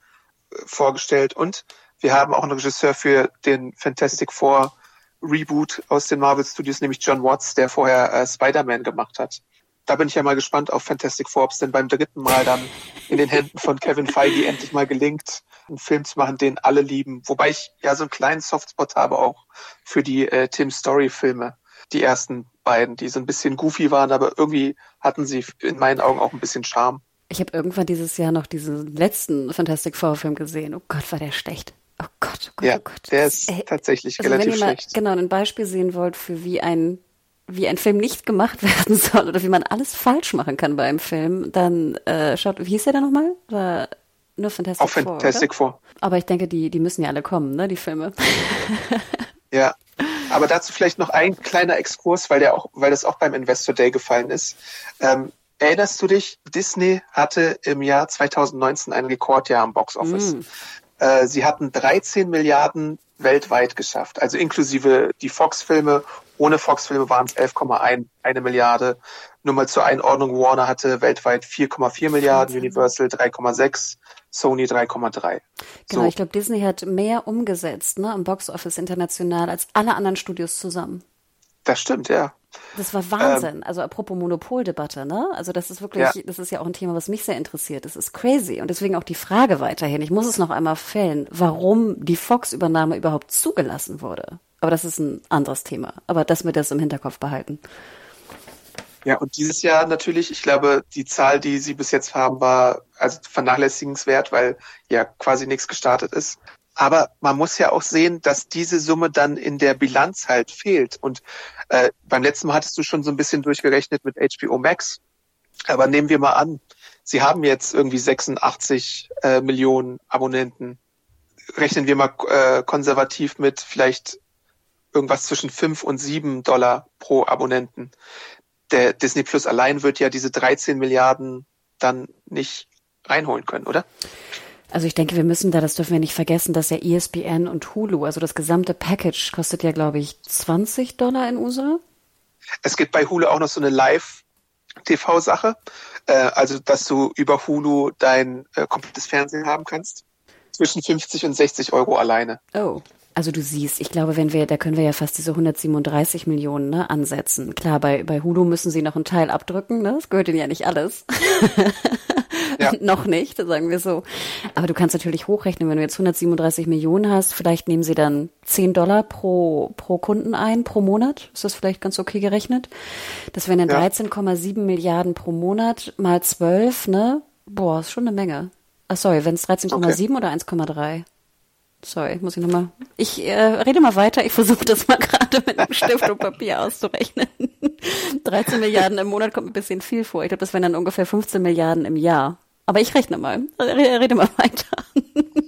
S2: vorgestellt und wir haben auch einen Regisseur für den Fantastic Four Reboot aus den Marvel Studios, nämlich John Watts, der vorher äh, Spider-Man gemacht hat. Da bin ich ja mal gespannt auf Fantastic Four, ob es denn beim dritten Mal dann in den Händen von Kevin Feige endlich mal gelingt, einen Film zu machen, den alle lieben. Wobei ich ja so einen kleinen Softspot habe auch für die äh, Tim Story Filme. Die ersten beiden, die so ein bisschen goofy waren, aber irgendwie hatten sie in meinen Augen auch ein bisschen Charme.
S3: Ich habe irgendwann dieses Jahr noch diesen letzten Fantastic Four Film gesehen. Oh Gott, war der schlecht. Oh Gott, oh Gott,
S2: ja,
S3: oh Gott.
S2: Der ist Ey, tatsächlich also relativ
S3: wenn ihr mal,
S2: schlecht.
S3: Genau, ein Beispiel sehen wollt für wie ein wie ein Film nicht gemacht werden soll oder wie man alles falsch machen kann bei einem Film, dann äh, schaut, wie hieß der da nochmal? War nur Fantastic
S2: Auch Four. Fantastic? Four.
S3: Aber ich denke, die, die müssen ja alle kommen, ne, die Filme.
S2: ja. Aber dazu vielleicht noch ein kleiner Exkurs, weil der auch, weil das auch beim Investor Day gefallen ist. Ähm, erinnerst du dich? Disney hatte im Jahr 2019 ein Rekordjahr am Box Office. Mm. Äh, sie hatten 13 Milliarden weltweit geschafft, also inklusive die Fox-Filme. Ohne Fox-Filme waren es 11,1 eine Milliarde. Nur mal zur Einordnung, Warner hatte weltweit 4,4 Milliarden, Universal 3,6, Sony 3,3.
S3: Genau, so. ich glaube, Disney hat mehr umgesetzt ne, im Box-Office international als alle anderen Studios zusammen.
S2: Das stimmt, ja.
S3: Das war Wahnsinn. Ähm, also apropos Monopoldebatte, ne? Also das ist wirklich, ja. das ist ja auch ein Thema, was mich sehr interessiert. Das ist crazy. Und deswegen auch die Frage weiterhin. Ich muss es noch einmal fällen, warum die Fox-Übernahme überhaupt zugelassen wurde. Aber das ist ein anderes Thema. Aber dass wir das im Hinterkopf behalten.
S2: Ja, und dieses Jahr natürlich, ich glaube, die Zahl, die Sie bis jetzt haben, war also vernachlässigenswert, weil ja quasi nichts gestartet ist. Aber man muss ja auch sehen, dass diese Summe dann in der Bilanz halt fehlt. Und äh, beim letzten Mal hattest du schon so ein bisschen durchgerechnet mit HBO Max. Aber nehmen wir mal an, Sie haben jetzt irgendwie 86 äh, Millionen Abonnenten. Rechnen wir mal äh, konservativ mit vielleicht irgendwas zwischen 5 und 7 Dollar pro Abonnenten der Disney Plus allein wird ja diese 13 Milliarden dann nicht reinholen können, oder?
S3: Also ich denke, wir müssen da, das dürfen wir nicht vergessen, dass ja ESPN und Hulu, also das gesamte Package kostet ja, glaube ich, 20 Dollar in USA.
S2: Es gibt bei Hulu auch noch so eine Live-TV-Sache, äh, also dass du über Hulu dein äh, komplettes Fernsehen haben kannst. Zwischen 50 und 60 Euro alleine.
S3: Oh. Also du siehst, ich glaube, wenn wir, da können wir ja fast diese 137 Millionen ne, ansetzen. Klar, bei, bei Hulu müssen sie noch einen Teil abdrücken, ne? Das gehört ihnen ja nicht alles. ja. noch nicht, sagen wir so. Aber du kannst natürlich hochrechnen, wenn du jetzt 137 Millionen hast, vielleicht nehmen sie dann 10 Dollar pro, pro Kunden ein, pro Monat. Ist das vielleicht ganz okay gerechnet? Das wären dann ja. 13,7 Milliarden pro Monat mal 12, ne? Boah, ist schon eine Menge. Ach sorry, wenn es 13,7 okay. oder 1,3? Sorry, muss ich nochmal. Ich äh, rede mal weiter. Ich versuche das mal gerade mit einem Stift und Papier auszurechnen. 13 Milliarden im Monat kommt ein bisschen viel vor. Ich glaube, das wären dann ungefähr 15 Milliarden im Jahr. Aber ich rechne mal. Rede mal weiter.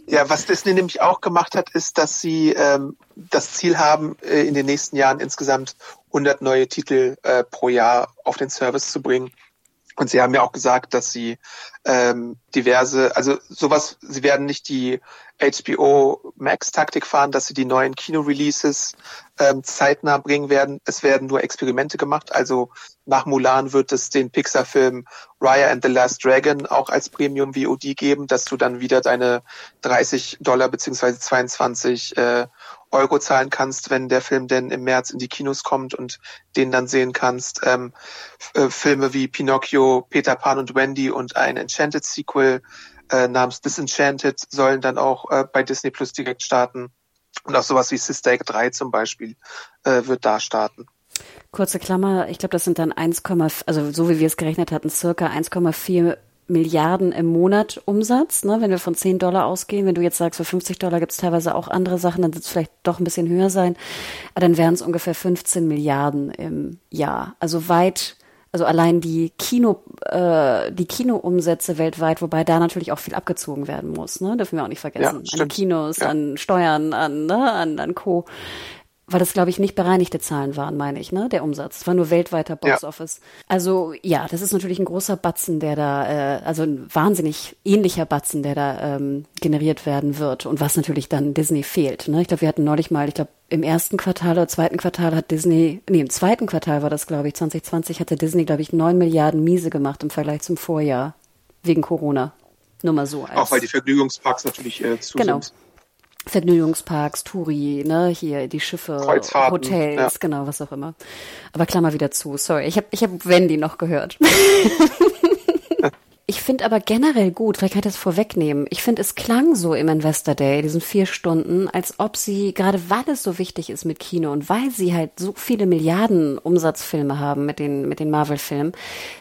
S2: Ja, was Disney nämlich auch gemacht hat, ist, dass sie ähm, das Ziel haben, äh, in den nächsten Jahren insgesamt 100 neue Titel äh, pro Jahr auf den Service zu bringen. Und sie haben ja auch gesagt, dass sie ähm, diverse, also sowas, sie werden nicht die HBO Max Taktik fahren, dass sie die neuen Kino-Releases ähm, zeitnah bringen werden. Es werden nur Experimente gemacht. Also nach Mulan wird es den Pixar-Film Raya and the Last Dragon auch als Premium VOD geben, dass du dann wieder deine 30 Dollar beziehungsweise 22 äh, Euro zahlen kannst, wenn der Film denn im März in die Kinos kommt und den dann sehen kannst. Ähm, äh, Filme wie Pinocchio, Peter Pan und Wendy und ein Enchanted Sequel äh, namens Disenchanted sollen dann auch äh, bei Disney Plus direkt starten. Und auch sowas wie Sister Act 3 zum Beispiel äh, wird da starten.
S3: Kurze Klammer, ich glaube, das sind dann 1, also so wie wir es gerechnet hatten, circa 1,4 Milliarden im Monat Umsatz, ne, wenn wir von 10 Dollar ausgehen. Wenn du jetzt sagst, für 50 Dollar gibt es teilweise auch andere Sachen, dann wird es vielleicht doch ein bisschen höher sein. Aber dann wären es ungefähr 15 Milliarden im Jahr. Also weit, also allein die Kino, äh, die Kinoumsätze weltweit, wobei da natürlich auch viel abgezogen werden muss, ne? Dürfen wir auch nicht vergessen. Ja, an Kinos, ja. an Steuern, an, ne, an, an Co weil das, glaube ich, nicht bereinigte Zahlen waren, meine ich, ne? Der Umsatz. Es war nur weltweiter Boxoffice. Ja. Also ja, das ist natürlich ein großer Batzen, der da, äh, also ein wahnsinnig ähnlicher Batzen, der da ähm, generiert werden wird und was natürlich dann Disney fehlt. Ne? Ich glaube, wir hatten neulich mal, ich glaube, im ersten Quartal oder zweiten Quartal hat Disney, nee, im zweiten Quartal war das, glaube ich, 2020 hatte Disney, glaube ich, neun Milliarden Miese gemacht im Vergleich zum Vorjahr wegen Corona. Nur mal so.
S2: Auch weil die Vergnügungsparks natürlich äh, zu
S3: genau.
S2: sind.
S3: Vergnügungsparks, Touri, ne, hier die Schiffe, Hotels, ja. genau, was auch immer. Aber Klammer wieder zu, sorry. Ich habe ich hab Wendy noch gehört. Ich finde aber generell gut, vielleicht kann ich das vorwegnehmen. Ich finde, es klang so im Investor Day, diesen vier Stunden, als ob sie, gerade weil es so wichtig ist mit Kino und weil sie halt so viele Milliarden Umsatzfilme haben mit den, mit den Marvel-Filmen,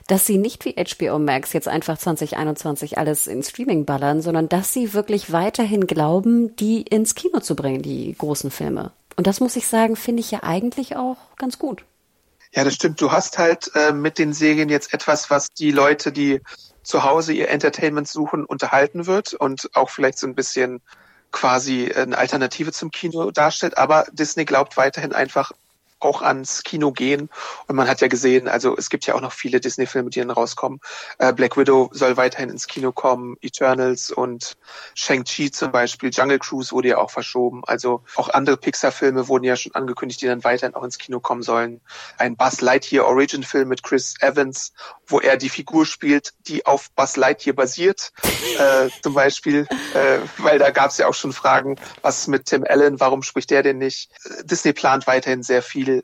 S3: dass sie nicht wie HBO Max jetzt einfach 2021 alles in Streaming ballern, sondern dass sie wirklich weiterhin glauben, die ins Kino zu bringen, die großen Filme. Und das muss ich sagen, finde ich ja eigentlich auch ganz gut.
S2: Ja, das stimmt. Du hast halt äh, mit den Serien jetzt etwas, was die Leute, die zu Hause ihr Entertainment suchen, unterhalten wird und auch vielleicht so ein bisschen quasi eine Alternative zum Kino darstellt. Aber Disney glaubt weiterhin einfach auch ans Kino gehen. Und man hat ja gesehen, also es gibt ja auch noch viele Disney-Filme, die dann rauskommen. Äh, Black Widow soll weiterhin ins Kino kommen, Eternals und Shang-Chi zum Beispiel, Jungle Cruise wurde ja auch verschoben. Also auch andere Pixar-Filme wurden ja schon angekündigt, die dann weiterhin auch ins Kino kommen sollen. Ein Buzz Lightyear Origin-Film mit Chris Evans, wo er die Figur spielt, die auf Buzz Lightyear basiert, äh, zum Beispiel, äh, weil da gab es ja auch schon Fragen, was mit Tim Allen, warum spricht der denn nicht? Disney plant weiterhin sehr viel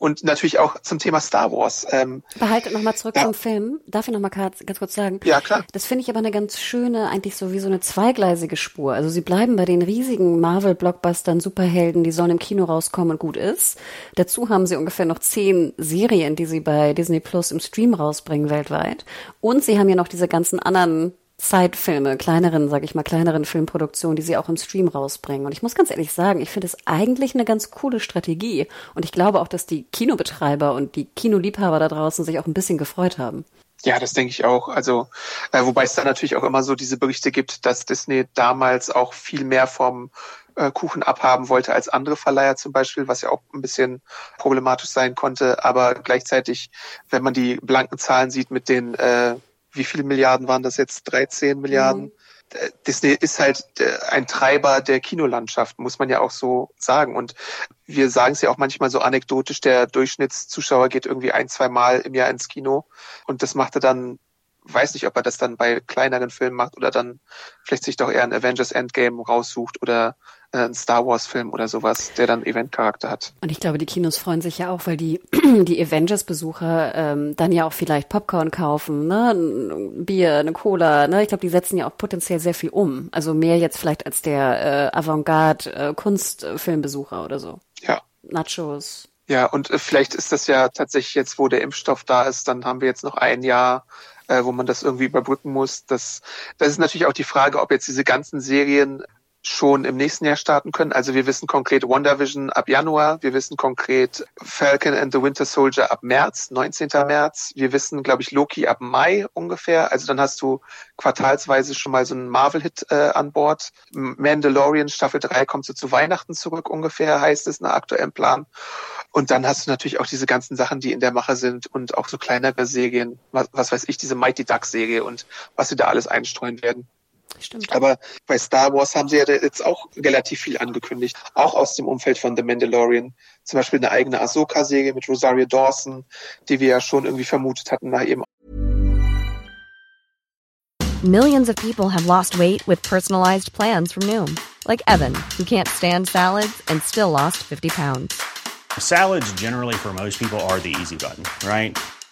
S2: Und natürlich auch zum Thema Star Wars.
S3: Ähm, Behaltet nochmal zurück ja. zum Film. Darf ich nochmal ganz kurz sagen?
S2: Ja, klar.
S3: Das finde ich aber eine ganz schöne, eigentlich so wie so eine zweigleisige Spur. Also sie bleiben bei den riesigen Marvel-Blockbustern, Superhelden, die sollen im Kino rauskommen und gut ist. Dazu haben sie ungefähr noch zehn Serien, die sie bei Disney Plus im Stream rausbringen weltweit. Und sie haben ja noch diese ganzen anderen Zeitfilme, kleineren, sage ich mal, kleineren Filmproduktionen, die sie auch im Stream rausbringen. Und ich muss ganz ehrlich sagen, ich finde es eigentlich eine ganz coole Strategie. Und ich glaube auch, dass die Kinobetreiber und die Kinoliebhaber da draußen sich auch ein bisschen gefreut haben.
S2: Ja, das denke ich auch. Also, äh, wobei es da natürlich auch immer so diese Berichte gibt, dass Disney damals auch viel mehr vom äh, Kuchen abhaben wollte als andere Verleiher zum Beispiel, was ja auch ein bisschen problematisch sein konnte. Aber gleichzeitig, wenn man die blanken Zahlen sieht mit den äh, wie viele Milliarden waren das jetzt? 13 Milliarden? Mhm. Disney ist halt ein Treiber der Kinolandschaft, muss man ja auch so sagen. Und wir sagen es ja auch manchmal so anekdotisch, der Durchschnittszuschauer geht irgendwie ein, zwei Mal im Jahr ins Kino. Und das macht er dann, weiß nicht, ob er das dann bei kleineren Filmen macht oder dann vielleicht sich doch eher ein Avengers Endgame raussucht oder äh, ein Star Wars Film oder sowas, der dann Eventcharakter hat.
S3: Und ich glaube, die Kinos freuen sich ja auch, weil die die Avengers Besucher ähm, dann ja auch vielleicht Popcorn kaufen, ne, ein Bier, eine Cola, ne? Ich glaube, die setzen ja auch potenziell sehr viel um, also mehr jetzt vielleicht als der äh, Avantgarde äh, Kunstfilmbesucher oder so.
S2: Ja.
S3: Nachos.
S2: Ja, und äh, vielleicht ist das ja tatsächlich jetzt, wo der Impfstoff da ist, dann haben wir jetzt noch ein Jahr äh, wo man das irgendwie überbrücken muss. Das, das ist natürlich auch die Frage, ob jetzt diese ganzen Serien schon im nächsten Jahr starten können. Also wir wissen konkret WandaVision ab Januar, wir wissen konkret Falcon and the Winter Soldier ab März, 19. März. Wir wissen, glaube ich, Loki ab Mai ungefähr. Also dann hast du quartalsweise schon mal so einen Marvel-Hit äh, an Bord. Mandalorian Staffel 3 kommt so zu Weihnachten zurück ungefähr, heißt es nach aktuellem Plan. Und dann hast du natürlich auch diese ganzen Sachen, die in der Mache sind und auch so kleinere Serien, was, was weiß ich, diese Mighty Duck Serie und was sie da alles einstreuen werden.
S3: Stimmt.
S2: Aber bei Star Wars haben sie ja jetzt auch relativ viel angekündigt, auch aus dem Umfeld von The Mandalorian. Zum Beispiel eine eigene Ahsoka-Serie mit Rosario Dawson, die wir ja schon irgendwie vermutet hatten, nach eben.
S1: Millions of people have lost weight with personalized plans from Noom. Like Evan, who can't stand salads and still lost 50 pounds.
S4: Salads generally for most people are the easy button, right?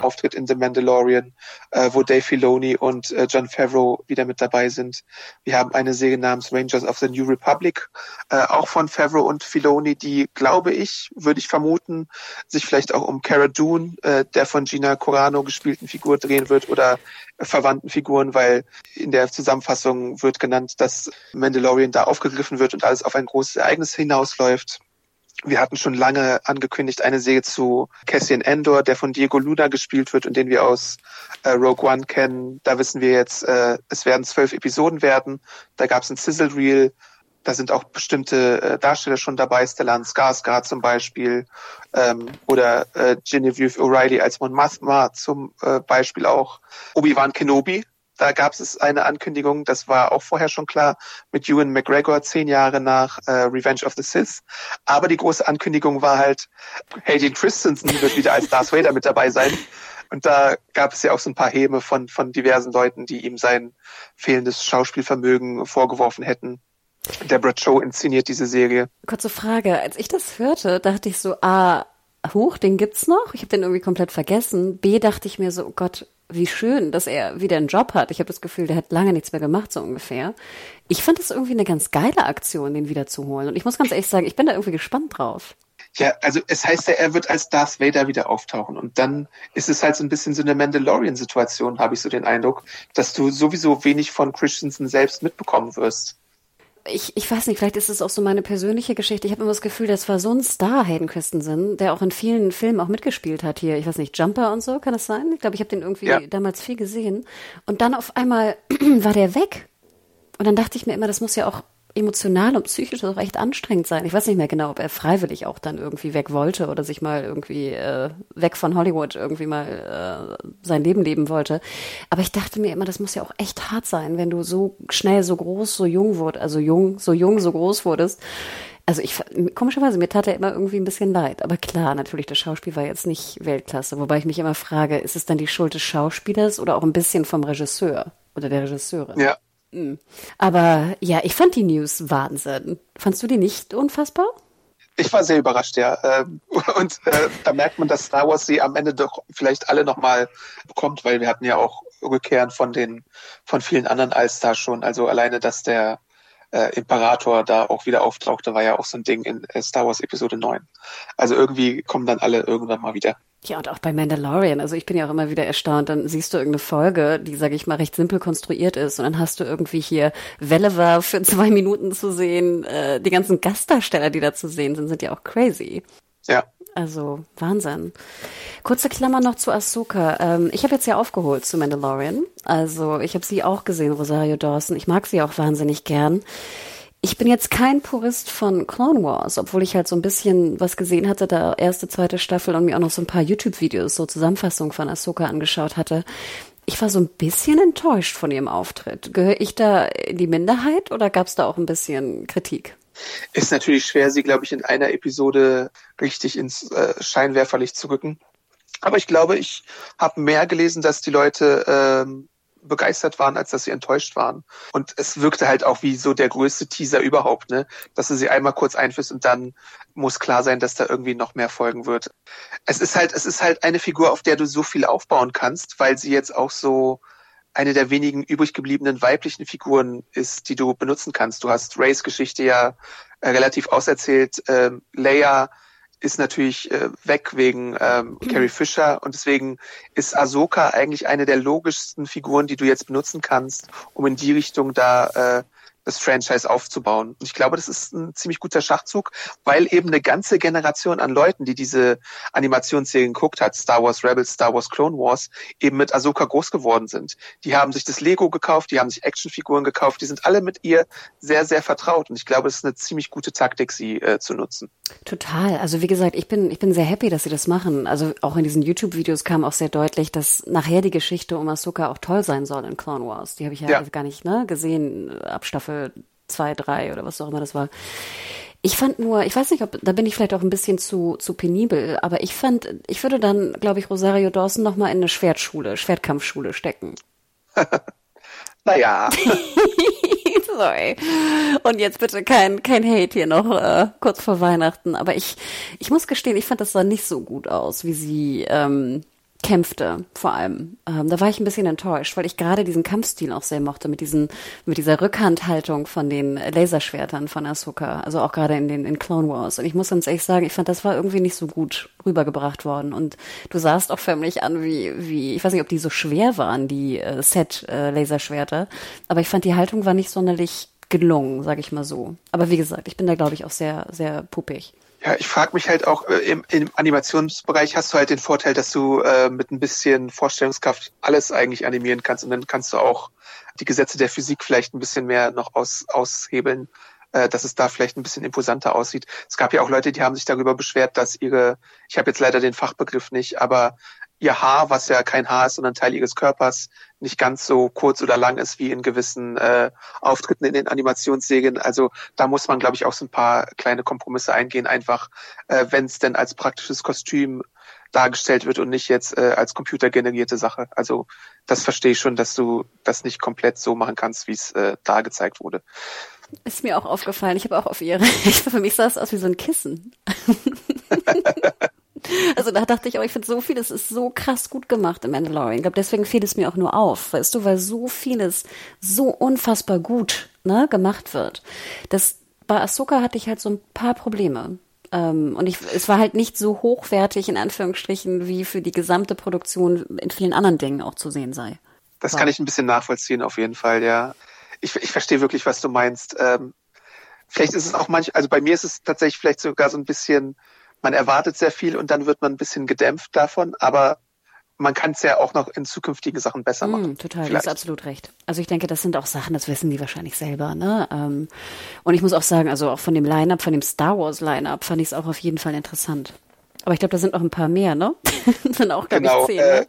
S2: Auftritt in The Mandalorian, äh, wo Dave Filoni und äh, John Favreau wieder mit dabei sind. Wir haben eine Serie namens Rangers of the New Republic, äh, auch von Favreau und Filoni, die, glaube ich, würde ich vermuten, sich vielleicht auch um Cara Dune, äh, der von Gina Corano gespielten Figur drehen wird oder verwandten Figuren, weil in der Zusammenfassung wird genannt, dass Mandalorian da aufgegriffen wird und alles auf ein großes Ereignis hinausläuft. Wir hatten schon lange angekündigt eine Serie zu Cassian Endor, der von Diego Luna gespielt wird und den wir aus äh, Rogue One kennen. Da wissen wir jetzt, äh, es werden zwölf Episoden werden. Da gab es ein Sizzle Reel. Da sind auch bestimmte äh, Darsteller schon dabei, Stellan Skarsgård zum Beispiel ähm, oder äh, Genevieve O'Reilly als Mon Mothma zum äh, Beispiel auch. Obi-Wan Kenobi, da gab es eine Ankündigung, das war auch vorher schon klar, mit Ewan McGregor zehn Jahre nach äh, Revenge of the Sith. Aber die große Ankündigung war halt, Hayden Christensen wird wieder als Darth Vader mit dabei sein. Und da gab es ja auch so ein paar Häme von, von diversen Leuten, die ihm sein fehlendes Schauspielvermögen vorgeworfen hätten. Deborah Cho inszeniert diese Serie.
S3: Kurze Frage. Als ich das hörte, dachte ich so, ah, hoch, den gibt's noch. Ich habe den irgendwie komplett vergessen. B dachte ich mir so, oh Gott, wie schön, dass er wieder einen Job hat. Ich habe das Gefühl, der hat lange nichts mehr gemacht, so ungefähr. Ich fand das irgendwie eine ganz geile Aktion, den wiederzuholen. Und ich muss ganz ehrlich sagen, ich bin da irgendwie gespannt drauf.
S2: Ja, also es heißt ja, er wird als Darth Vader wieder auftauchen. Und dann ist es halt so ein bisschen so eine Mandalorian-Situation, habe ich so den Eindruck, dass du sowieso wenig von Christensen selbst mitbekommen wirst
S3: ich, ich weiß nicht, vielleicht ist es auch so meine persönliche Geschichte. Ich habe immer das Gefühl, das war so ein Star, Hayden Christensen, der auch in vielen Filmen auch mitgespielt hat hier. Ich weiß nicht, Jumper und so, kann das sein? Ich glaube, ich habe den irgendwie ja. damals viel gesehen. Und dann auf einmal war der weg. Und dann dachte ich mir immer, das muss ja auch emotional und psychisch auch echt anstrengend sein. Ich weiß nicht mehr genau, ob er freiwillig auch dann irgendwie weg wollte oder sich mal irgendwie äh, weg von Hollywood irgendwie mal äh, sein Leben leben wollte. Aber ich dachte mir immer, das muss ja auch echt hart sein, wenn du so schnell, so groß, so jung wurdest, also jung, so jung, so groß wurdest. Also ich, komischerweise, mir tat er immer irgendwie ein bisschen leid. Aber klar, natürlich, das Schauspiel war jetzt nicht Weltklasse. Wobei ich mich immer frage, ist es dann die Schuld des Schauspielers oder auch ein bisschen vom Regisseur oder der Regisseurin?
S2: Ja.
S3: Hm. Aber ja, ich fand die News Wahnsinn. Fandst du die nicht unfassbar?
S2: Ich war sehr überrascht, ja. Ähm, und äh, da merkt man, dass Star Wars sie am Ende doch vielleicht alle nochmal bekommt, weil wir hatten ja auch Rückkehren von den von vielen anderen Allstars schon. Also alleine, dass der äh, Imperator da auch wieder auftauchte, war ja auch so ein Ding in äh, Star Wars Episode 9. Also irgendwie kommen dann alle irgendwann mal wieder.
S3: Ja, und auch bei Mandalorian. Also ich bin ja auch immer wieder erstaunt. Dann siehst du irgendeine Folge, die, sage ich mal, recht simpel konstruiert ist. Und dann hast du irgendwie hier Wellever für zwei Minuten zu sehen. Äh, die ganzen Gastdarsteller, die da zu sehen sind, sind ja auch crazy.
S2: Ja.
S3: Also Wahnsinn. Kurze Klammer noch zu Ahsoka. Ähm, ich habe jetzt ja aufgeholt zu Mandalorian. Also ich habe sie auch gesehen, Rosario Dawson. Ich mag sie auch wahnsinnig gern. Ich bin jetzt kein Purist von Clone Wars, obwohl ich halt so ein bisschen was gesehen hatte, da erste, zweite Staffel und mir auch noch so ein paar YouTube-Videos, so Zusammenfassungen von Ahsoka angeschaut hatte. Ich war so ein bisschen enttäuscht von ihrem Auftritt. Gehöre ich da in die Minderheit oder gab es da auch ein bisschen Kritik?
S2: Ist natürlich schwer, sie, glaube ich, in einer Episode richtig ins äh, Scheinwerferlicht zu rücken. Aber ich glaube, ich habe mehr gelesen, dass die Leute ähm, begeistert waren, als dass sie enttäuscht waren. Und es wirkte halt auch wie so der größte Teaser überhaupt, ne? Dass du sie einmal kurz einführst und dann muss klar sein, dass da irgendwie noch mehr folgen wird. Es ist halt, es ist halt eine Figur, auf der du so viel aufbauen kannst, weil sie jetzt auch so eine der wenigen übrig gebliebenen weiblichen Figuren ist, die du benutzen kannst. Du hast Rays Geschichte ja äh, relativ auserzählt. Ähm, Leia ist natürlich äh, weg wegen ähm, mhm. Carrie Fisher und deswegen ist Ahsoka eigentlich eine der logischsten Figuren, die du jetzt benutzen kannst, um in die Richtung da äh, das Franchise aufzubauen. Und ich glaube, das ist ein ziemlich guter Schachzug, weil eben eine ganze Generation an Leuten, die diese Animationsserien geguckt hat, Star Wars Rebels, Star Wars Clone Wars, eben mit Ahsoka groß geworden sind. Die haben sich das Lego gekauft, die haben sich Actionfiguren gekauft, die sind alle mit ihr sehr, sehr vertraut. Und ich glaube, es ist eine ziemlich gute Taktik, sie äh, zu nutzen.
S3: Total. Also wie gesagt, ich bin, ich bin sehr happy, dass sie das machen. Also auch in diesen YouTube-Videos kam auch sehr deutlich, dass nachher die Geschichte um Ahsoka auch toll sein soll in Clone Wars. Die habe ich ja, ja. gar nicht ne, gesehen ab Staffel Staffel zwei, drei oder was auch immer das war. Ich fand nur, ich weiß nicht, ob da bin ich vielleicht auch ein bisschen zu zu penibel, aber ich fand, ich würde dann, glaube ich, Rosario Dawson noch mal in eine Schwertschule, Schwertkampfschule stecken.
S2: naja.
S3: Sorry. Und jetzt bitte kein kein Hate hier noch äh, kurz vor Weihnachten, aber ich ich muss gestehen, ich fand das sah nicht so gut aus, wie sie ähm, kämpfte, vor allem. Ähm, da war ich ein bisschen enttäuscht, weil ich gerade diesen Kampfstil auch sehr mochte, mit diesen, mit dieser Rückhandhaltung von den Laserschwertern von Ahsoka, also auch gerade in den in Clone Wars. Und ich muss ganz ehrlich sagen, ich fand, das war irgendwie nicht so gut rübergebracht worden. Und du sahst auch förmlich an, wie, wie, ich weiß nicht, ob die so schwer waren, die äh, Set-Laserschwerter, äh, aber ich fand, die Haltung war nicht sonderlich gelungen, sag ich mal so. Aber wie gesagt, ich bin da, glaube ich, auch sehr, sehr puppig.
S2: Ja, ich frage mich halt auch, äh, im, im Animationsbereich hast du halt den Vorteil, dass du äh, mit ein bisschen Vorstellungskraft alles eigentlich animieren kannst und dann kannst du auch die Gesetze der Physik vielleicht ein bisschen mehr noch aus, aushebeln, äh, dass es da vielleicht ein bisschen imposanter aussieht. Es gab ja auch Leute, die haben sich darüber beschwert, dass ihre, ich habe jetzt leider den Fachbegriff nicht, aber ihr Haar, was ja kein Haar ist, sondern Teil ihres Körpers, nicht ganz so kurz oder lang ist wie in gewissen äh, Auftritten in den Animationsserien. Also da muss man, glaube ich, auch so ein paar kleine Kompromisse eingehen, einfach äh, wenn es denn als praktisches Kostüm dargestellt wird und nicht jetzt äh, als computergenerierte Sache. Also das verstehe ich schon, dass du das nicht komplett so machen kannst, wie es äh, da gezeigt wurde.
S3: Ist mir auch aufgefallen. Ich habe auch auf ihre, für mich sah es aus wie so ein Kissen. Also da dachte ich auch, ich finde so vieles ist so krass gut gemacht im Mandalorian. Ich glaube, deswegen fiel es mir auch nur auf, weißt du, weil so vieles so unfassbar gut ne, gemacht wird. Das, bei Ahsoka hatte ich halt so ein paar Probleme. Ähm, und ich, es war halt nicht so hochwertig, in Anführungsstrichen, wie für die gesamte Produktion in vielen anderen Dingen auch zu sehen sei.
S2: Das wow. kann ich ein bisschen nachvollziehen, auf jeden Fall, ja. Ich, ich verstehe wirklich, was du meinst. Ähm, vielleicht ist es auch manch, also bei mir ist es tatsächlich vielleicht sogar so ein bisschen man erwartet sehr viel und dann wird man ein bisschen gedämpft davon, aber man kann es ja auch noch in zukünftigen Sachen besser machen.
S3: Mm, total, du hast absolut recht. Also ich denke, das sind auch Sachen, das wissen die wahrscheinlich selber. Ne? Ähm, und ich muss auch sagen, also auch von dem Line-Up, von dem Star Wars Line-Up, fand ich es auch auf jeden Fall interessant. Aber ich glaube, da sind noch ein paar mehr, ne? sind auch, glaube genau, ich, zehn. Äh, ne?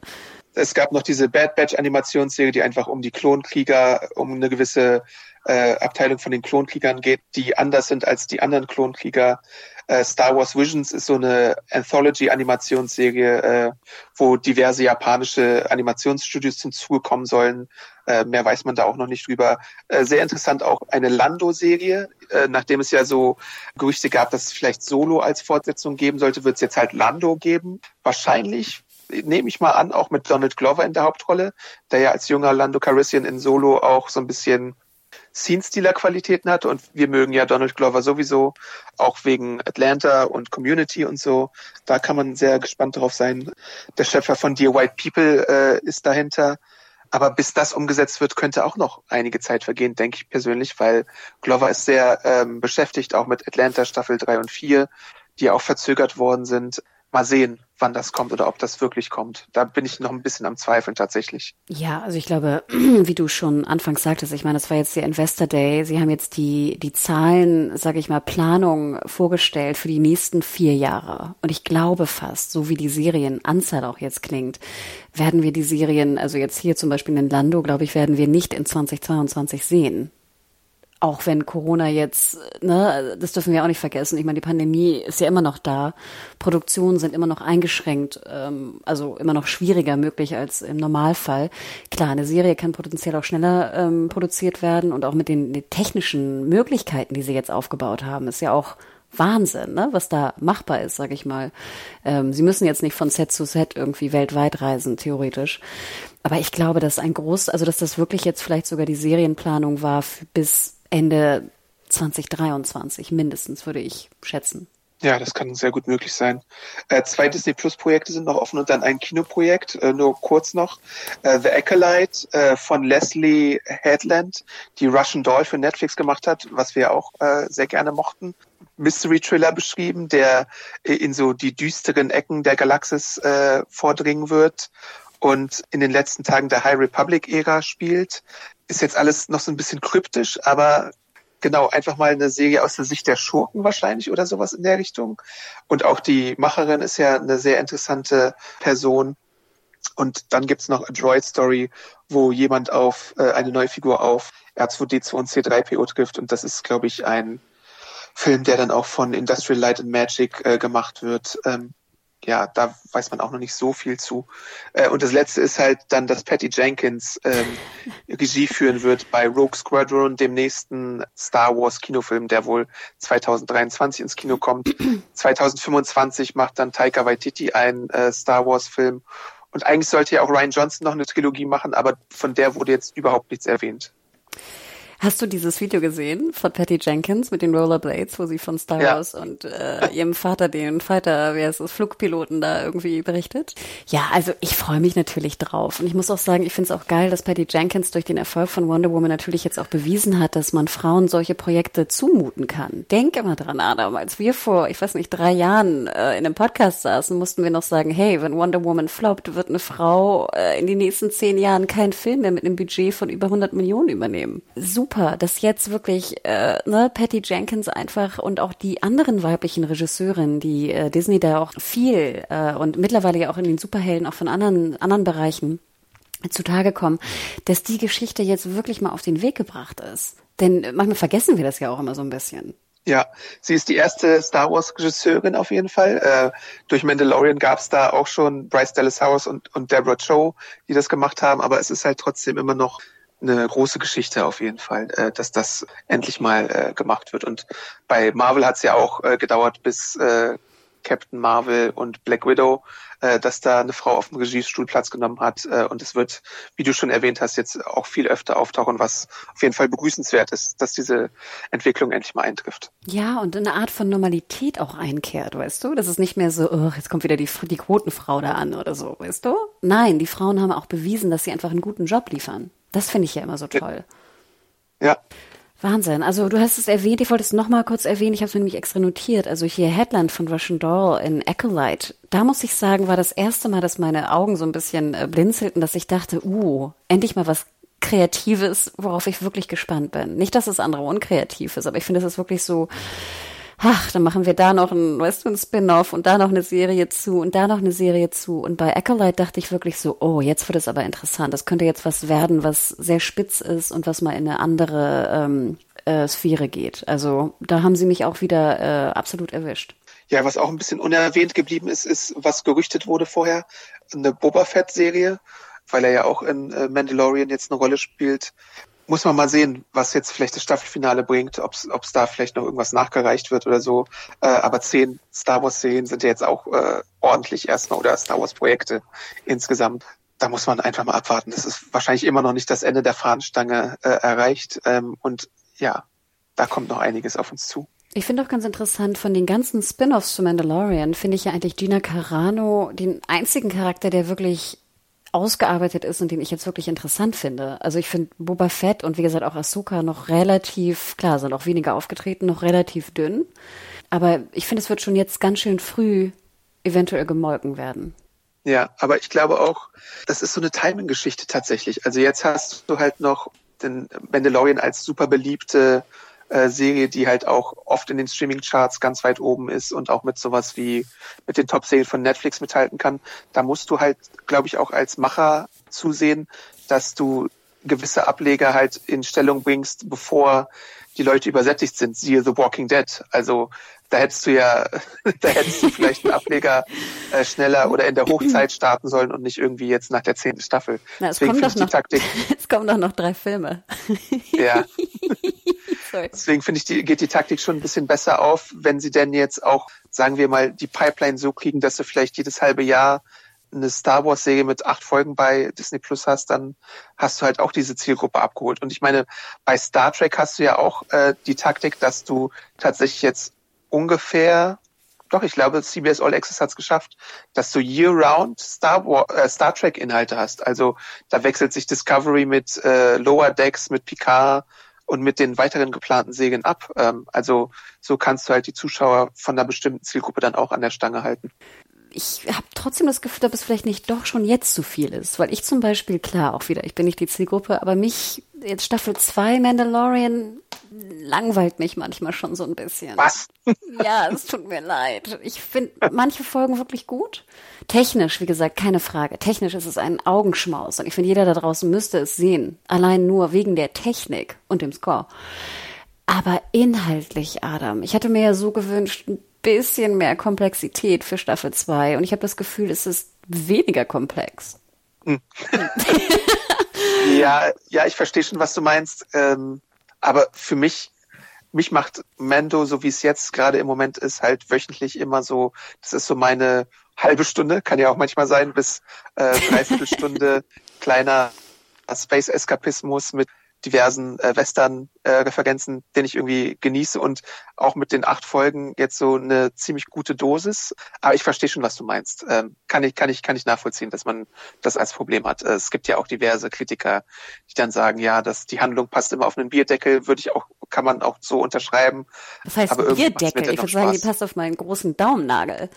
S2: Es gab noch diese Bad Batch Animationsserie, die einfach um die Klonkrieger, um eine gewisse äh, Abteilung von den Klonkriegern geht, die anders sind als die anderen Klonkrieger. Äh, Star Wars Visions ist so eine Anthology-Animationsserie, äh, wo diverse japanische Animationsstudios zum Zuge kommen sollen. Äh, mehr weiß man da auch noch nicht drüber. Äh, sehr interessant auch eine Lando-Serie. Äh, nachdem es ja so Gerüchte gab, dass es vielleicht Solo als Fortsetzung geben sollte, wird es jetzt halt Lando geben. Wahrscheinlich nehme ich mal an, auch mit Donald Glover in der Hauptrolle, der ja als junger Lando Calrissian in Solo auch so ein bisschen Scene-Stealer-Qualitäten hat und wir mögen ja Donald Glover sowieso, auch wegen Atlanta und Community und so. Da kann man sehr gespannt drauf sein. Der Schöpfer von Dear White People äh, ist dahinter. Aber bis das umgesetzt wird, könnte auch noch einige Zeit vergehen, denke ich persönlich, weil Glover ist sehr ähm, beschäftigt, auch mit Atlanta Staffel 3 und 4, die auch verzögert worden sind. Mal sehen, wann das kommt oder ob das wirklich kommt. Da bin ich noch ein bisschen am Zweifeln tatsächlich.
S3: Ja, also ich glaube, wie du schon anfangs sagtest, ich meine, das war jetzt der Investor Day. Sie haben jetzt die, die Zahlen, sage ich mal, Planung vorgestellt für die nächsten vier Jahre. Und ich glaube fast, so wie die Serienanzahl auch jetzt klingt, werden wir die Serien, also jetzt hier zum Beispiel in Lando, glaube ich, werden wir nicht in 2022 sehen auch wenn Corona jetzt, ne, das dürfen wir auch nicht vergessen. Ich meine, die Pandemie ist ja immer noch da. Produktionen sind immer noch eingeschränkt, ähm, also immer noch schwieriger möglich als im Normalfall. Klar, eine Serie kann potenziell auch schneller ähm, produziert werden und auch mit den, den technischen Möglichkeiten, die sie jetzt aufgebaut haben, ist ja auch Wahnsinn, ne, was da machbar ist, sag ich mal. Ähm, sie müssen jetzt nicht von Set zu Set irgendwie weltweit reisen, theoretisch. Aber ich glaube, dass ein groß, also dass das wirklich jetzt vielleicht sogar die Serienplanung war bis Ende 2023 mindestens, würde ich schätzen.
S2: Ja, das kann sehr gut möglich sein. Äh, zwei Disney Plus Projekte sind noch offen und dann ein Kinoprojekt, äh, nur kurz noch. Äh, The Acolyte äh, von Leslie Headland, die Russian Doll für Netflix gemacht hat, was wir auch äh, sehr gerne mochten. Mystery Thriller beschrieben, der in so die düsteren Ecken der Galaxis äh, vordringen wird und in den letzten Tagen der High Republic Ära spielt ist jetzt alles noch so ein bisschen kryptisch, aber genau, einfach mal eine Serie aus der Sicht der Schurken wahrscheinlich oder sowas in der Richtung. Und auch die Macherin ist ja eine sehr interessante Person. Und dann gibt's noch A Droid Story, wo jemand auf äh, eine neue Figur auf R2D2 und C3PO trifft. Und das ist, glaube ich, ein Film, der dann auch von Industrial Light and Magic äh, gemacht wird. Ähm, ja, da weiß man auch noch nicht so viel zu. Äh, und das letzte ist halt dann, dass Patty Jenkins ähm, Regie führen wird bei Rogue Squadron, dem nächsten Star Wars Kinofilm, der wohl 2023 ins Kino kommt. 2025 macht dann Taika Waititi einen äh, Star Wars Film. Und eigentlich sollte ja auch Ryan Johnson noch eine Trilogie machen, aber von der wurde jetzt überhaupt nichts erwähnt.
S3: Hast du dieses Video gesehen von Patty Jenkins mit den Rollerblades, wo sie von Star Wars ja. und äh, ihrem Vater, den Fighter, wer ist das, Flugpiloten da irgendwie berichtet? Ja, also ich freue mich natürlich drauf. Und ich muss auch sagen, ich finde es auch geil, dass Patty Jenkins durch den Erfolg von Wonder Woman natürlich jetzt auch bewiesen hat, dass man Frauen solche Projekte zumuten kann. Denk immer dran, Adam, als wir vor, ich weiß nicht, drei Jahren äh, in einem Podcast saßen, mussten wir noch sagen, hey, wenn Wonder Woman floppt, wird eine Frau äh, in den nächsten zehn Jahren keinen Film mehr mit einem Budget von über 100 Millionen übernehmen. Super super, dass jetzt wirklich äh, ne, Patty Jenkins einfach und auch die anderen weiblichen Regisseurinnen, die äh, Disney da auch viel äh, und mittlerweile ja auch in den Superhelden auch von anderen anderen Bereichen zutage kommen, dass die Geschichte jetzt wirklich mal auf den Weg gebracht ist. Denn manchmal vergessen wir das ja auch immer so ein bisschen.
S2: Ja, sie ist die erste Star Wars Regisseurin auf jeden Fall. Äh, durch Mandalorian gab es da auch schon Bryce Dallas Howard und, und Deborah Cho, die das gemacht haben, aber es ist halt trotzdem immer noch eine große Geschichte auf jeden Fall, äh, dass das endlich mal äh, gemacht wird. Und bei Marvel hat es ja auch äh, gedauert, bis äh, Captain Marvel und Black Widow, äh, dass da eine Frau auf dem Regiestuhl Platz genommen hat. Äh, und es wird, wie du schon erwähnt hast, jetzt auch viel öfter auftauchen, was auf jeden Fall begrüßenswert ist, dass diese Entwicklung endlich mal eintrifft.
S3: Ja, und eine Art von Normalität auch einkehrt, weißt du? Das ist nicht mehr so, oh, jetzt kommt wieder die, die Quotenfrau da an oder so, weißt du? Nein, die Frauen haben auch bewiesen, dass sie einfach einen guten Job liefern. Das finde ich ja immer so toll.
S2: Ja.
S3: Wahnsinn. Also du hast es erwähnt, ich wollte es nochmal kurz erwähnen, ich habe es mir nämlich extra notiert. Also hier Headland von Russian Doll in Acolyte. Da muss ich sagen, war das erste Mal, dass meine Augen so ein bisschen äh, blinzelten, dass ich dachte, uh, endlich mal was Kreatives, worauf ich wirklich gespannt bin. Nicht, dass das andere unkreativ ist, aber ich finde, es ist wirklich so, ach, dann machen wir da noch ein, weißt du, Spin-off und da noch eine Serie zu und da noch eine Serie zu. Und bei Acolyte dachte ich wirklich so, oh, jetzt wird es aber interessant. Das könnte jetzt was werden, was sehr spitz ist und was mal in eine andere ähm, äh, Sphäre geht. Also da haben sie mich auch wieder äh, absolut erwischt.
S2: Ja, was auch ein bisschen unerwähnt geblieben ist, ist, was gerüchtet wurde vorher, eine Boba Fett-Serie, weil er ja auch in äh, Mandalorian jetzt eine Rolle spielt muss man mal sehen, was jetzt vielleicht das Staffelfinale bringt, ob es da vielleicht noch irgendwas nachgereicht wird oder so. Äh, aber zehn Star Wars-Serien sind ja jetzt auch äh, ordentlich erstmal oder Star Wars-Projekte insgesamt. Da muss man einfach mal abwarten. Das ist wahrscheinlich immer noch nicht das Ende der Fahnenstange äh, erreicht. Ähm, und ja, da kommt noch einiges auf uns zu.
S3: Ich finde auch ganz interessant, von den ganzen Spin-offs zu Mandalorian finde ich ja eigentlich Gina Carano den einzigen Charakter, der wirklich ausgearbeitet ist und den ich jetzt wirklich interessant finde. Also ich finde Boba Fett und wie gesagt auch Ahsoka noch relativ, klar, sind auch weniger aufgetreten, noch relativ dünn. Aber ich finde, es wird schon jetzt ganz schön früh eventuell gemolken werden.
S2: Ja, aber ich glaube auch, das ist so eine Timing-Geschichte tatsächlich. Also jetzt hast du halt noch den Mandalorian als super beliebte äh, Serie, die halt auch oft in den Streaming-Charts ganz weit oben ist und auch mit sowas wie mit den Top-Serien von Netflix mithalten kann. Da musst du halt, glaube ich, auch als Macher zusehen, dass du gewisse Ableger halt in Stellung bringst, bevor die Leute übersättigt sind. Siehe The Walking Dead. Also da hättest du ja, da hättest du vielleicht einen Ableger äh, schneller oder in der Hochzeit starten sollen und nicht irgendwie jetzt nach der zehnten Staffel.
S3: Na, es, kommen doch noch, Taktik, es kommen doch noch drei Filme.
S2: Ja. Deswegen finde ich, die, geht die Taktik schon ein bisschen besser auf, wenn sie denn jetzt auch, sagen wir mal, die Pipeline so kriegen, dass du vielleicht jedes halbe Jahr eine Star Wars Serie mit acht Folgen bei Disney Plus hast, dann hast du halt auch diese Zielgruppe abgeholt. Und ich meine, bei Star Trek hast du ja auch äh, die Taktik, dass du tatsächlich jetzt ungefähr, doch, ich glaube, CBS All Access hat es geschafft, dass du year-round Star, äh, Star Trek Inhalte hast. Also da wechselt sich Discovery mit äh, Lower Decks, mit Picard und mit den weiteren geplanten Serien ab. Ähm, also so kannst du halt die Zuschauer von einer bestimmten Zielgruppe dann auch an der Stange halten
S3: ich habe trotzdem das Gefühl, ob es vielleicht nicht doch schon jetzt zu viel ist. Weil ich zum Beispiel, klar, auch wieder, ich bin nicht die Zielgruppe, aber mich, jetzt Staffel 2 Mandalorian, langweilt mich manchmal schon so ein bisschen.
S2: Was?
S3: Ja, es tut mir leid. Ich finde manche Folgen wirklich gut. Technisch, wie gesagt, keine Frage. Technisch ist es ein Augenschmaus. Und ich finde, jeder da draußen müsste es sehen. Allein nur wegen der Technik und dem Score. Aber inhaltlich, Adam, ich hatte mir ja so gewünscht, ein bisschen mehr Komplexität für Staffel 2 und ich habe das Gefühl, es ist weniger komplex. Hm.
S2: ja, ja, ich verstehe schon, was du meinst. Ähm, aber für mich, mich macht Mando, so wie es jetzt gerade im Moment ist, halt wöchentlich immer so, das ist so meine halbe Stunde, kann ja auch manchmal sein, bis äh, dreiviertel Stunde kleiner Space-Eskapismus mit diversen äh, Western-Referenzen, äh, den ich irgendwie genieße und auch mit den acht Folgen jetzt so eine ziemlich gute Dosis. Aber ich verstehe schon, was du meinst. Ähm, kann ich, kann ich, kann ich nachvollziehen, dass man das als Problem hat. Äh, es gibt ja auch diverse Kritiker, die dann sagen, ja, dass die Handlung passt immer auf einen Bierdeckel, würde ich auch, kann man auch so unterschreiben.
S3: Das heißt Aber Bierdeckel? Ich würde sagen, die passt auf meinen großen Daumennagel.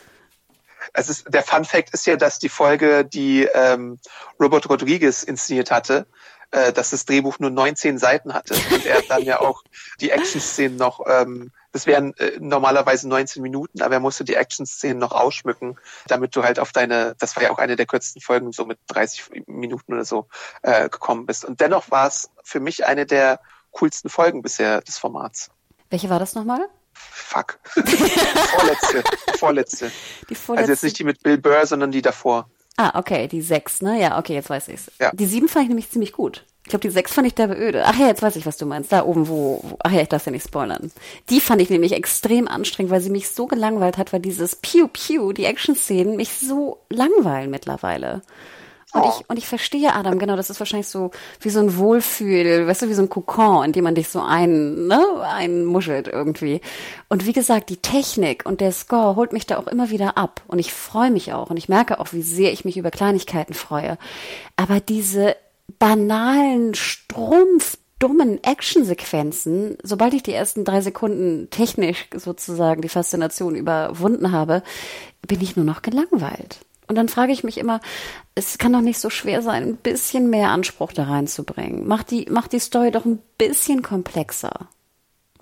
S2: Es ist, der Fun Fact ist ja, dass die Folge, die ähm, Robert Rodriguez inszeniert hatte, äh, dass das Drehbuch nur 19 Seiten hatte und er dann ja auch die Action-Szenen noch, ähm, das wären äh, normalerweise 19 Minuten, aber er musste die Action-Szenen noch ausschmücken, damit du halt auf deine, das war ja auch eine der kürzesten Folgen, so mit 30 Minuten oder so äh, gekommen bist. Und dennoch war es für mich eine der coolsten Folgen bisher des Formats.
S3: Welche war das nochmal?
S2: Fuck. vorletzte. vorletzte. Die vorletzte. Also jetzt nicht die mit Bill Burr, sondern die davor.
S3: Ah, okay, die sechs, ne? Ja, okay, jetzt weiß ich's. Ja. Die sieben fand ich nämlich ziemlich gut. Ich glaube, die sechs fand ich derbe öde. Ach ja, jetzt weiß ich, was du meinst. Da oben, wo, wo ach ja, ich darf ja nicht spoilern. Die fand ich nämlich extrem anstrengend, weil sie mich so gelangweilt hat, weil dieses Pew Pew, die Action-Szenen, mich so langweilen mittlerweile. Und oh. ich, und ich verstehe Adam, genau, das ist wahrscheinlich so wie so ein Wohlfühl, weißt du, wie so ein Kokon, in dem man dich so ein, ne, einmuschelt irgendwie. Und wie gesagt, die Technik und der Score holt mich da auch immer wieder ab. Und ich freue mich auch. Und ich merke auch, wie sehr ich mich über Kleinigkeiten freue. Aber diese banalen Strumpf dummen Actionsequenzen, sobald ich die ersten drei Sekunden technisch sozusagen die Faszination überwunden habe, bin ich nur noch gelangweilt. Und dann frage ich mich immer, es kann doch nicht so schwer sein, ein bisschen mehr Anspruch da reinzubringen. Mach die, mach die Story doch ein bisschen komplexer.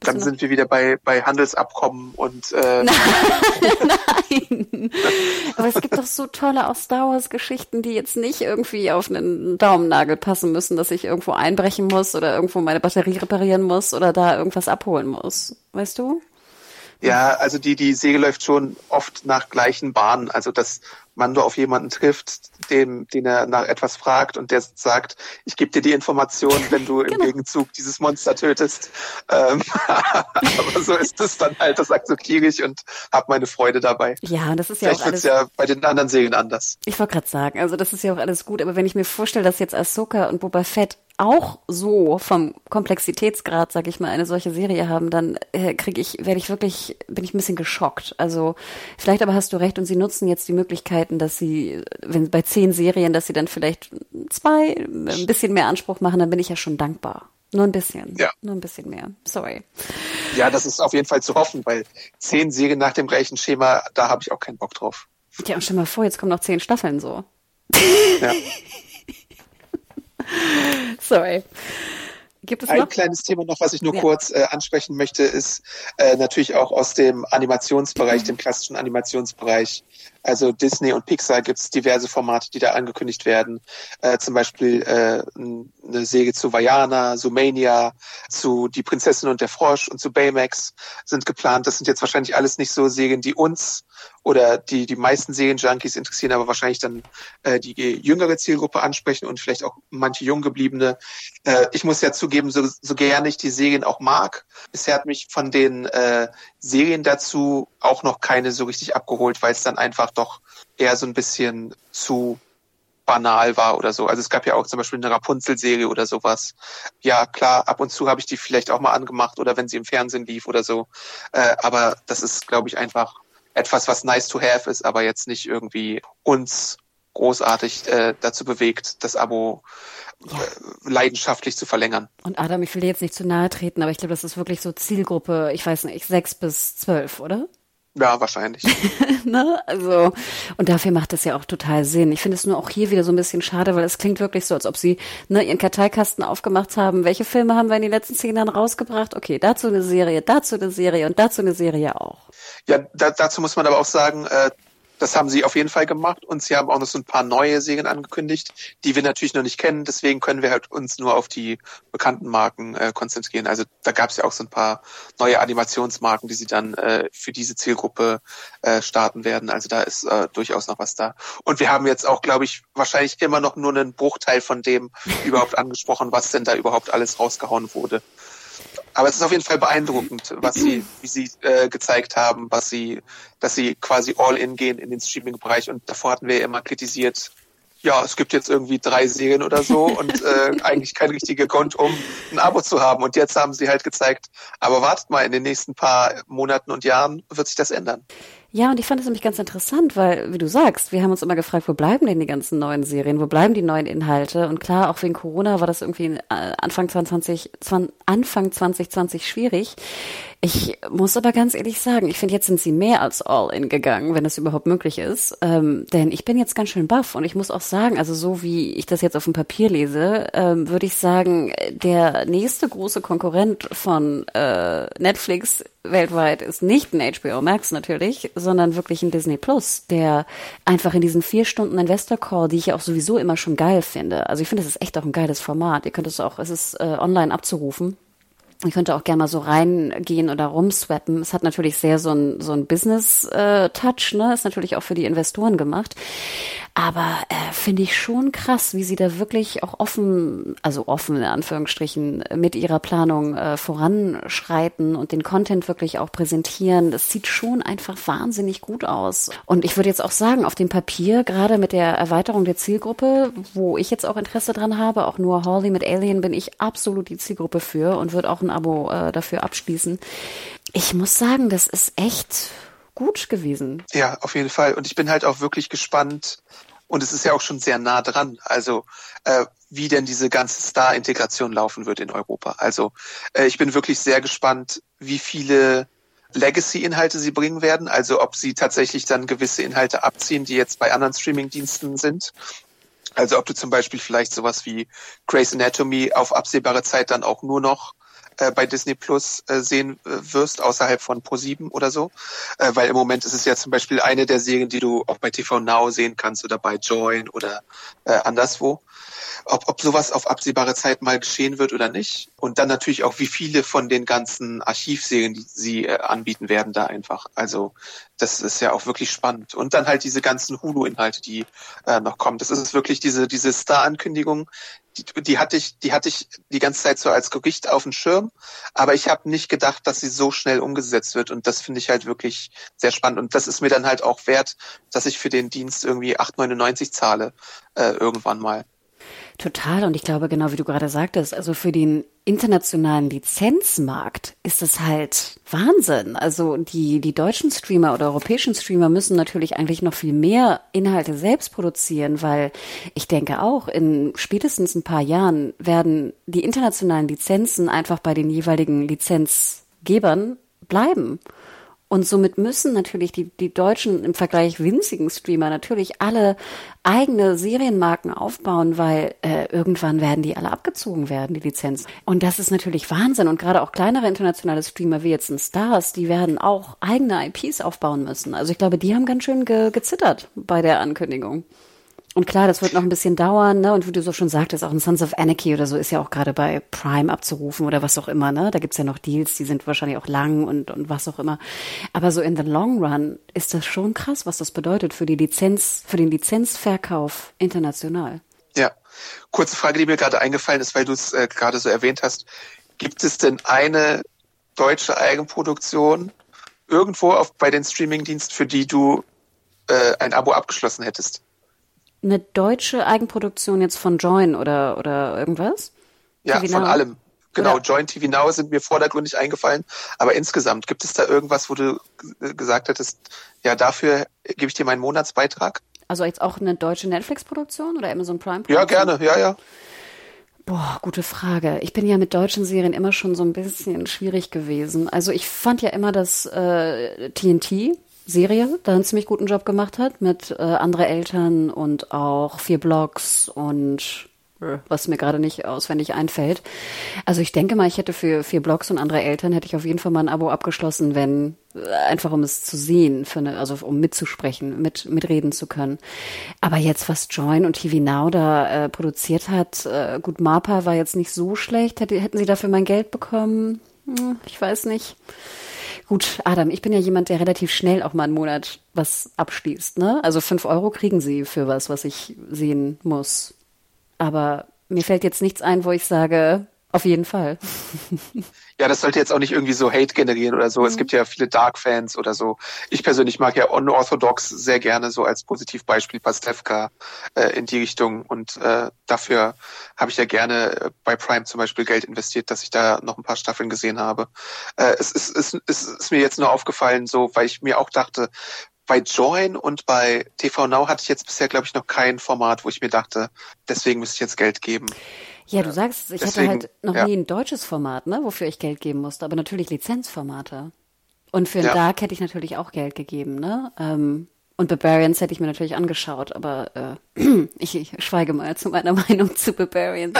S2: Dann sind wir wieder bei, bei Handelsabkommen und äh
S3: Nein. Aber es gibt doch so tolle auch Star Wars Geschichten, die jetzt nicht irgendwie auf einen Daumennagel passen müssen, dass ich irgendwo einbrechen muss oder irgendwo meine Batterie reparieren muss oder da irgendwas abholen muss. Weißt du?
S2: Ja, also die, die Säge läuft schon oft nach gleichen Bahnen. Also dass Mando auf jemanden trifft, dem, den er nach etwas fragt und der sagt, ich gebe dir die Information, wenn du genau. im Gegenzug dieses Monster tötest. Ähm, aber so ist es dann halt, das akzeptiere ich und habe meine Freude dabei.
S3: Ja, das ist ja
S2: Vielleicht
S3: auch alles.
S2: ja bei den anderen Serien anders.
S3: Ich wollte gerade sagen, also das ist ja auch alles gut, aber wenn ich mir vorstelle, dass jetzt Ahsoka und Boba Fett auch so vom Komplexitätsgrad, sag ich mal, eine solche Serie haben, dann äh, kriege ich, werde ich wirklich, bin ich ein bisschen geschockt. Also vielleicht aber hast du recht und sie nutzen jetzt die Möglichkeiten, dass sie, wenn bei zehn Serien, dass sie dann vielleicht zwei ein bisschen mehr Anspruch machen, dann bin ich ja schon dankbar. Nur ein bisschen. Ja. Nur ein bisschen mehr. Sorry.
S2: Ja, das ist auf jeden Fall zu hoffen, weil zehn Serien nach dem gleichen Schema, da habe ich auch keinen Bock drauf.
S3: Ja, und stell mal vor, jetzt kommen noch zehn Staffeln so. Ja. Sorry.
S2: Gibt es Ein noch? kleines Thema noch, was ich nur ja. kurz äh, ansprechen möchte, ist äh, natürlich auch aus dem Animationsbereich, dem klassischen Animationsbereich. Also Disney und Pixar gibt es diverse Formate, die da angekündigt werden. Äh, zum Beispiel äh, eine Säge zu Vajana, Sumania, zu Die Prinzessin und der Frosch und zu Baymax sind geplant. Das sind jetzt wahrscheinlich alles nicht so Sägen, die uns oder die die meisten Serienjunkies interessieren, aber wahrscheinlich dann äh, die jüngere Zielgruppe ansprechen und vielleicht auch manche junggebliebene. Äh, ich muss ja zugeben, so, so gerne ich die Serien auch mag, bisher hat mich von den äh, Serien dazu auch noch keine so richtig abgeholt, weil es dann einfach doch eher so ein bisschen zu banal war oder so. Also es gab ja auch zum Beispiel eine Rapunzel-Serie oder sowas. Ja, klar, ab und zu habe ich die vielleicht auch mal angemacht oder wenn sie im Fernsehen lief oder so. Äh, aber das ist, glaube ich, einfach etwas, was nice to have ist, aber jetzt nicht irgendwie uns großartig äh, dazu bewegt, das Abo ja. äh, leidenschaftlich zu verlängern.
S3: Und Adam, ich will dir jetzt nicht zu nahe treten, aber ich glaube, das ist wirklich so Zielgruppe, ich weiß nicht, sechs bis zwölf, oder?
S2: Ja, wahrscheinlich.
S3: ne? Also, und dafür macht es ja auch total Sinn. Ich finde es nur auch hier wieder so ein bisschen schade, weil es klingt wirklich so, als ob sie ne, ihren Karteikasten aufgemacht haben. Welche Filme haben wir in den letzten zehn Jahren rausgebracht? Okay, dazu eine Serie, dazu eine Serie und dazu eine Serie auch.
S2: Ja, da, dazu muss man aber auch sagen, äh, das haben sie auf jeden Fall gemacht und sie haben auch noch so ein paar neue Serien angekündigt, die wir natürlich noch nicht kennen. Deswegen können wir halt uns nur auf die bekannten Marken äh, konzentrieren. Also da gab es ja auch so ein paar neue Animationsmarken, die sie dann äh, für diese Zielgruppe äh, starten werden. Also da ist äh, durchaus noch was da. Und wir haben jetzt auch, glaube ich, wahrscheinlich immer noch nur einen Bruchteil von dem überhaupt angesprochen, was denn da überhaupt alles rausgehauen wurde. Aber es ist auf jeden Fall beeindruckend, was sie, wie sie äh, gezeigt haben, was sie, dass sie quasi all in gehen in den Streaming-Bereich. Und davor hatten wir ja immer kritisiert, ja, es gibt jetzt irgendwie drei Serien oder so und äh, eigentlich kein richtiger Grund, um ein Abo zu haben. Und jetzt haben sie halt gezeigt, aber wartet mal, in den nächsten paar Monaten und Jahren wird sich das ändern.
S3: Ja, und ich fand es nämlich ganz interessant, weil, wie du sagst, wir haben uns immer gefragt, wo bleiben denn die ganzen neuen Serien, wo bleiben die neuen Inhalte? Und klar, auch wegen Corona war das irgendwie äh, Anfang 2020, Anfang 2020 schwierig. Ich muss aber ganz ehrlich sagen, ich finde, jetzt sind sie mehr als all in gegangen, wenn das überhaupt möglich ist. Ähm, denn ich bin jetzt ganz schön baff und ich muss auch sagen, also so wie ich das jetzt auf dem Papier lese, ähm, würde ich sagen, der nächste große Konkurrent von äh, Netflix weltweit ist nicht ein HBO Max natürlich, sondern wirklich ein Disney Plus, der einfach in diesen vier Stunden Investor Call, die ich ja auch sowieso immer schon geil finde. Also ich finde, es ist echt auch ein geiles Format. Ihr könnt es auch, es ist äh, online abzurufen. Ich könnte auch gerne mal so reingehen oder rumswappen. Es hat natürlich sehr so ein, so ein Business-Touch, äh, ne? Ist natürlich auch für die Investoren gemacht. Aber äh, finde ich schon krass, wie sie da wirklich auch offen, also offen in Anführungsstrichen, mit ihrer Planung äh, voranschreiten und den Content wirklich auch präsentieren. Das sieht schon einfach wahnsinnig gut aus. Und ich würde jetzt auch sagen, auf dem Papier, gerade mit der Erweiterung der Zielgruppe, wo ich jetzt auch Interesse dran habe, auch nur Hawley mit Alien bin ich absolut die Zielgruppe für und würde auch ein Abo äh, dafür abschließen. Ich muss sagen, das ist echt gut gewesen.
S2: Ja, auf jeden Fall. Und ich bin halt auch wirklich gespannt, und es ist ja auch schon sehr nah dran. Also äh, wie denn diese ganze Star-Integration laufen wird in Europa. Also äh, ich bin wirklich sehr gespannt, wie viele Legacy-Inhalte sie bringen werden, also ob sie tatsächlich dann gewisse Inhalte abziehen, die jetzt bei anderen Streaming-Diensten sind. Also ob du zum Beispiel vielleicht sowas wie Grey's Anatomy auf absehbare Zeit dann auch nur noch äh, bei Disney Plus äh, sehen äh, wirst, außerhalb von Pro7 oder so. Äh, weil im Moment ist es ja zum Beispiel eine der Serien, die du auch bei TV Now sehen kannst oder bei Join oder äh, anderswo ob, ob sowas auf absehbare Zeit mal geschehen wird oder nicht. Und dann natürlich auch, wie viele von den ganzen Archivserien, die sie äh, anbieten werden, da einfach. Also das ist ja auch wirklich spannend. Und dann halt diese ganzen Hulu-Inhalte, die äh, noch kommen. Das ist wirklich diese, diese Star-Ankündigung, die, die hatte ich, die hatte ich die ganze Zeit so als Gericht auf dem Schirm, aber ich habe nicht gedacht, dass sie so schnell umgesetzt wird. Und das finde ich halt wirklich sehr spannend. Und das ist mir dann halt auch wert, dass ich für den Dienst irgendwie 8,99 zahle äh, irgendwann mal.
S3: Total. Und ich glaube, genau wie du gerade sagtest, also für den internationalen Lizenzmarkt ist es halt Wahnsinn. Also die, die deutschen Streamer oder europäischen Streamer müssen natürlich eigentlich noch viel mehr Inhalte selbst produzieren, weil ich denke auch, in spätestens ein paar Jahren werden die internationalen Lizenzen einfach bei den jeweiligen Lizenzgebern bleiben. Und somit müssen natürlich die, die deutschen im Vergleich winzigen Streamer natürlich alle eigene Serienmarken aufbauen, weil äh, irgendwann werden die alle abgezogen werden, die Lizenzen. Und das ist natürlich Wahnsinn. Und gerade auch kleinere internationale Streamer wie jetzt ein Stars, die werden auch eigene IPs aufbauen müssen. Also ich glaube, die haben ganz schön ge gezittert bei der Ankündigung. Und klar, das wird noch ein bisschen dauern, ne? Und wie du so schon sagtest, auch ein Sons of Anarchy oder so ist ja auch gerade bei Prime abzurufen oder was auch immer, ne? Da gibt's ja noch Deals, die sind wahrscheinlich auch lang und, und was auch immer. Aber so in the long run ist das schon krass, was das bedeutet für die Lizenz, für den Lizenzverkauf international.
S2: Ja. Kurze Frage, die mir gerade eingefallen ist, weil du es äh, gerade so erwähnt hast. Gibt es denn eine deutsche Eigenproduktion irgendwo auf, bei den Streamingdiensten, für die du äh, ein Abo abgeschlossen hättest?
S3: Eine deutsche Eigenproduktion jetzt von Join oder, oder irgendwas?
S2: Ja, TV von Now? allem. Genau, oder? Join TV Now sind mir vordergründig eingefallen. Aber insgesamt, gibt es da irgendwas, wo du gesagt hättest, ja, dafür gebe ich dir meinen Monatsbeitrag?
S3: Also jetzt auch eine deutsche Netflix-Produktion oder Amazon Prime?
S2: -Produktion? Ja, gerne, ja, ja.
S3: Boah, gute Frage. Ich bin ja mit deutschen Serien immer schon so ein bisschen schwierig gewesen. Also ich fand ja immer, dass äh, TNT Serie da einen ziemlich guten Job gemacht hat mit äh, andere Eltern und auch vier Blogs und was mir gerade nicht auswendig einfällt. Also ich denke mal, ich hätte für vier Blogs und andere Eltern hätte ich auf jeden Fall mal ein Abo abgeschlossen, wenn äh, einfach um es zu sehen, für eine, also um mitzusprechen, mit mitreden zu können. Aber jetzt was Join und TV Now da äh, produziert hat, äh, gut, Marpa war jetzt nicht so schlecht. Hätte, hätten sie dafür mein Geld bekommen? Hm, ich weiß nicht. Gut, Adam, ich bin ja jemand, der relativ schnell auch mal einen Monat was abschließt. Ne? Also fünf Euro kriegen Sie für was, was ich sehen muss. Aber mir fällt jetzt nichts ein, wo ich sage, auf jeden Fall.
S2: Ja, das sollte jetzt auch nicht irgendwie so Hate generieren oder so. Mhm. Es gibt ja viele Dark-Fans oder so. Ich persönlich mag ja Unorthodox sehr gerne so als Positivbeispiel Pastewka äh, in die Richtung. Und äh, dafür habe ich ja gerne äh, bei Prime zum Beispiel Geld investiert, dass ich da noch ein paar Staffeln gesehen habe. Äh, es, ist, es, es ist mir jetzt nur aufgefallen, so, weil ich mir auch dachte, bei Join und bei TV Now hatte ich jetzt bisher, glaube ich, noch kein Format, wo ich mir dachte, deswegen müsste ich jetzt Geld geben.
S3: Ja, du sagst, ich Deswegen, hatte halt noch ja. nie ein deutsches Format, ne, wofür ich Geld geben musste, aber natürlich Lizenzformate. Und für ein ja. Dark hätte ich natürlich auch Geld gegeben, ne? Ähm, und Barbarians hätte ich mir natürlich angeschaut, aber äh, ich, ich schweige mal zu meiner Meinung zu Barbarians.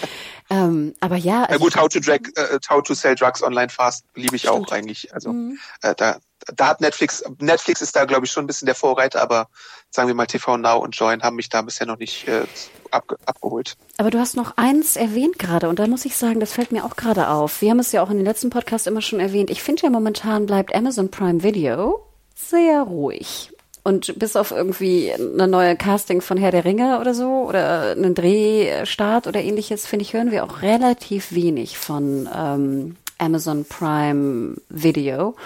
S3: ähm, aber ja.
S2: Na gut, How to, drag, uh, How to Sell Drugs Online Fast liebe ich Stimmt. auch eigentlich. Also mhm. äh, da, da hat Netflix, Netflix ist da glaube ich schon ein bisschen der Vorreiter, aber sagen wir mal TV Now und Join haben mich da bisher noch nicht äh, abge abgeholt.
S3: Aber du hast noch eins erwähnt gerade und da muss ich sagen, das fällt mir auch gerade auf. Wir haben es ja auch in den letzten Podcast immer schon erwähnt. Ich finde ja momentan bleibt Amazon Prime Video sehr ruhig. Und bis auf irgendwie eine neue Casting von Herr der Ringe oder so oder einen Drehstart oder ähnliches, finde ich, hören wir auch relativ wenig von ähm, Amazon Prime Video.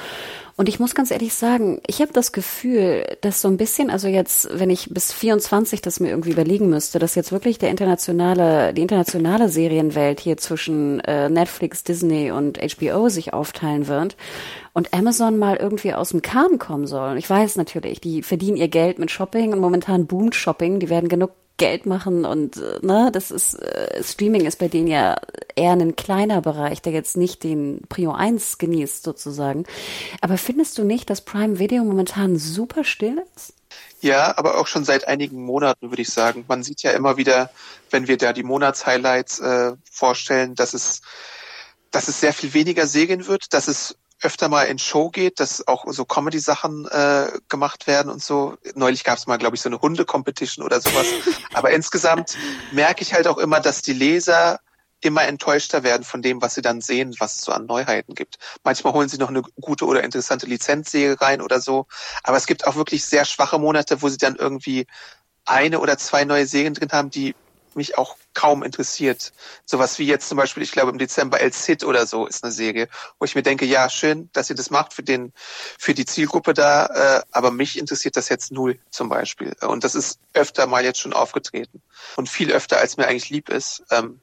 S3: Und ich muss ganz ehrlich sagen, ich habe das Gefühl, dass so ein bisschen, also jetzt, wenn ich bis 24 das mir irgendwie überlegen müsste, dass jetzt wirklich der internationale, die internationale Serienwelt hier zwischen äh, Netflix, Disney und HBO sich aufteilen wird und Amazon mal irgendwie aus dem Kahn kommen soll. Und ich weiß natürlich, die verdienen ihr Geld mit Shopping und momentan boomt Shopping, die werden genug Geld machen und ne, das ist äh, Streaming ist bei denen ja eher ein kleiner Bereich, der jetzt nicht den Prio 1 genießt sozusagen. Aber findest du nicht, dass Prime Video momentan super still ist?
S2: Ja, aber auch schon seit einigen Monaten, würde ich sagen. Man sieht ja immer wieder, wenn wir da die Monatshighlights äh, vorstellen, dass es, dass es sehr viel weniger Serien wird, dass es öfter mal in Show geht, dass auch so Comedy-Sachen äh, gemacht werden und so. Neulich gab es mal, glaube ich, so eine Hunde-Competition oder sowas. Aber insgesamt merke ich halt auch immer, dass die Leser immer enttäuschter werden von dem, was sie dann sehen, was es so an Neuheiten gibt. Manchmal holen sie noch eine gute oder interessante Lizenzserie rein oder so. Aber es gibt auch wirklich sehr schwache Monate, wo sie dann irgendwie eine oder zwei neue Serien drin haben, die mich auch kaum interessiert. Sowas wie jetzt zum Beispiel, ich glaube im Dezember El Cid oder so ist eine Serie, wo ich mir denke, ja, schön, dass ihr das macht für den, für die Zielgruppe da, äh, aber mich interessiert das jetzt null zum Beispiel. Und das ist öfter mal jetzt schon aufgetreten. Und viel öfter, als mir eigentlich lieb ist. Ähm,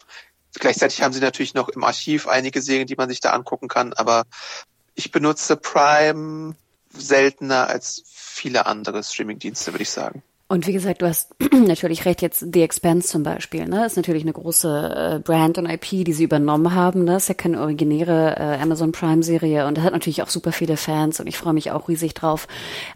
S2: gleichzeitig haben sie natürlich noch im Archiv einige Serien, die man sich da angucken kann, aber ich benutze Prime seltener als viele andere Streamingdienste, würde ich sagen.
S3: Und wie gesagt, du hast natürlich recht, jetzt The Expanse zum Beispiel, ne, ist natürlich eine große äh, Brand und IP, die sie übernommen haben, ne, ist ja keine originäre äh, Amazon Prime Serie und hat natürlich auch super viele Fans und ich freue mich auch riesig drauf.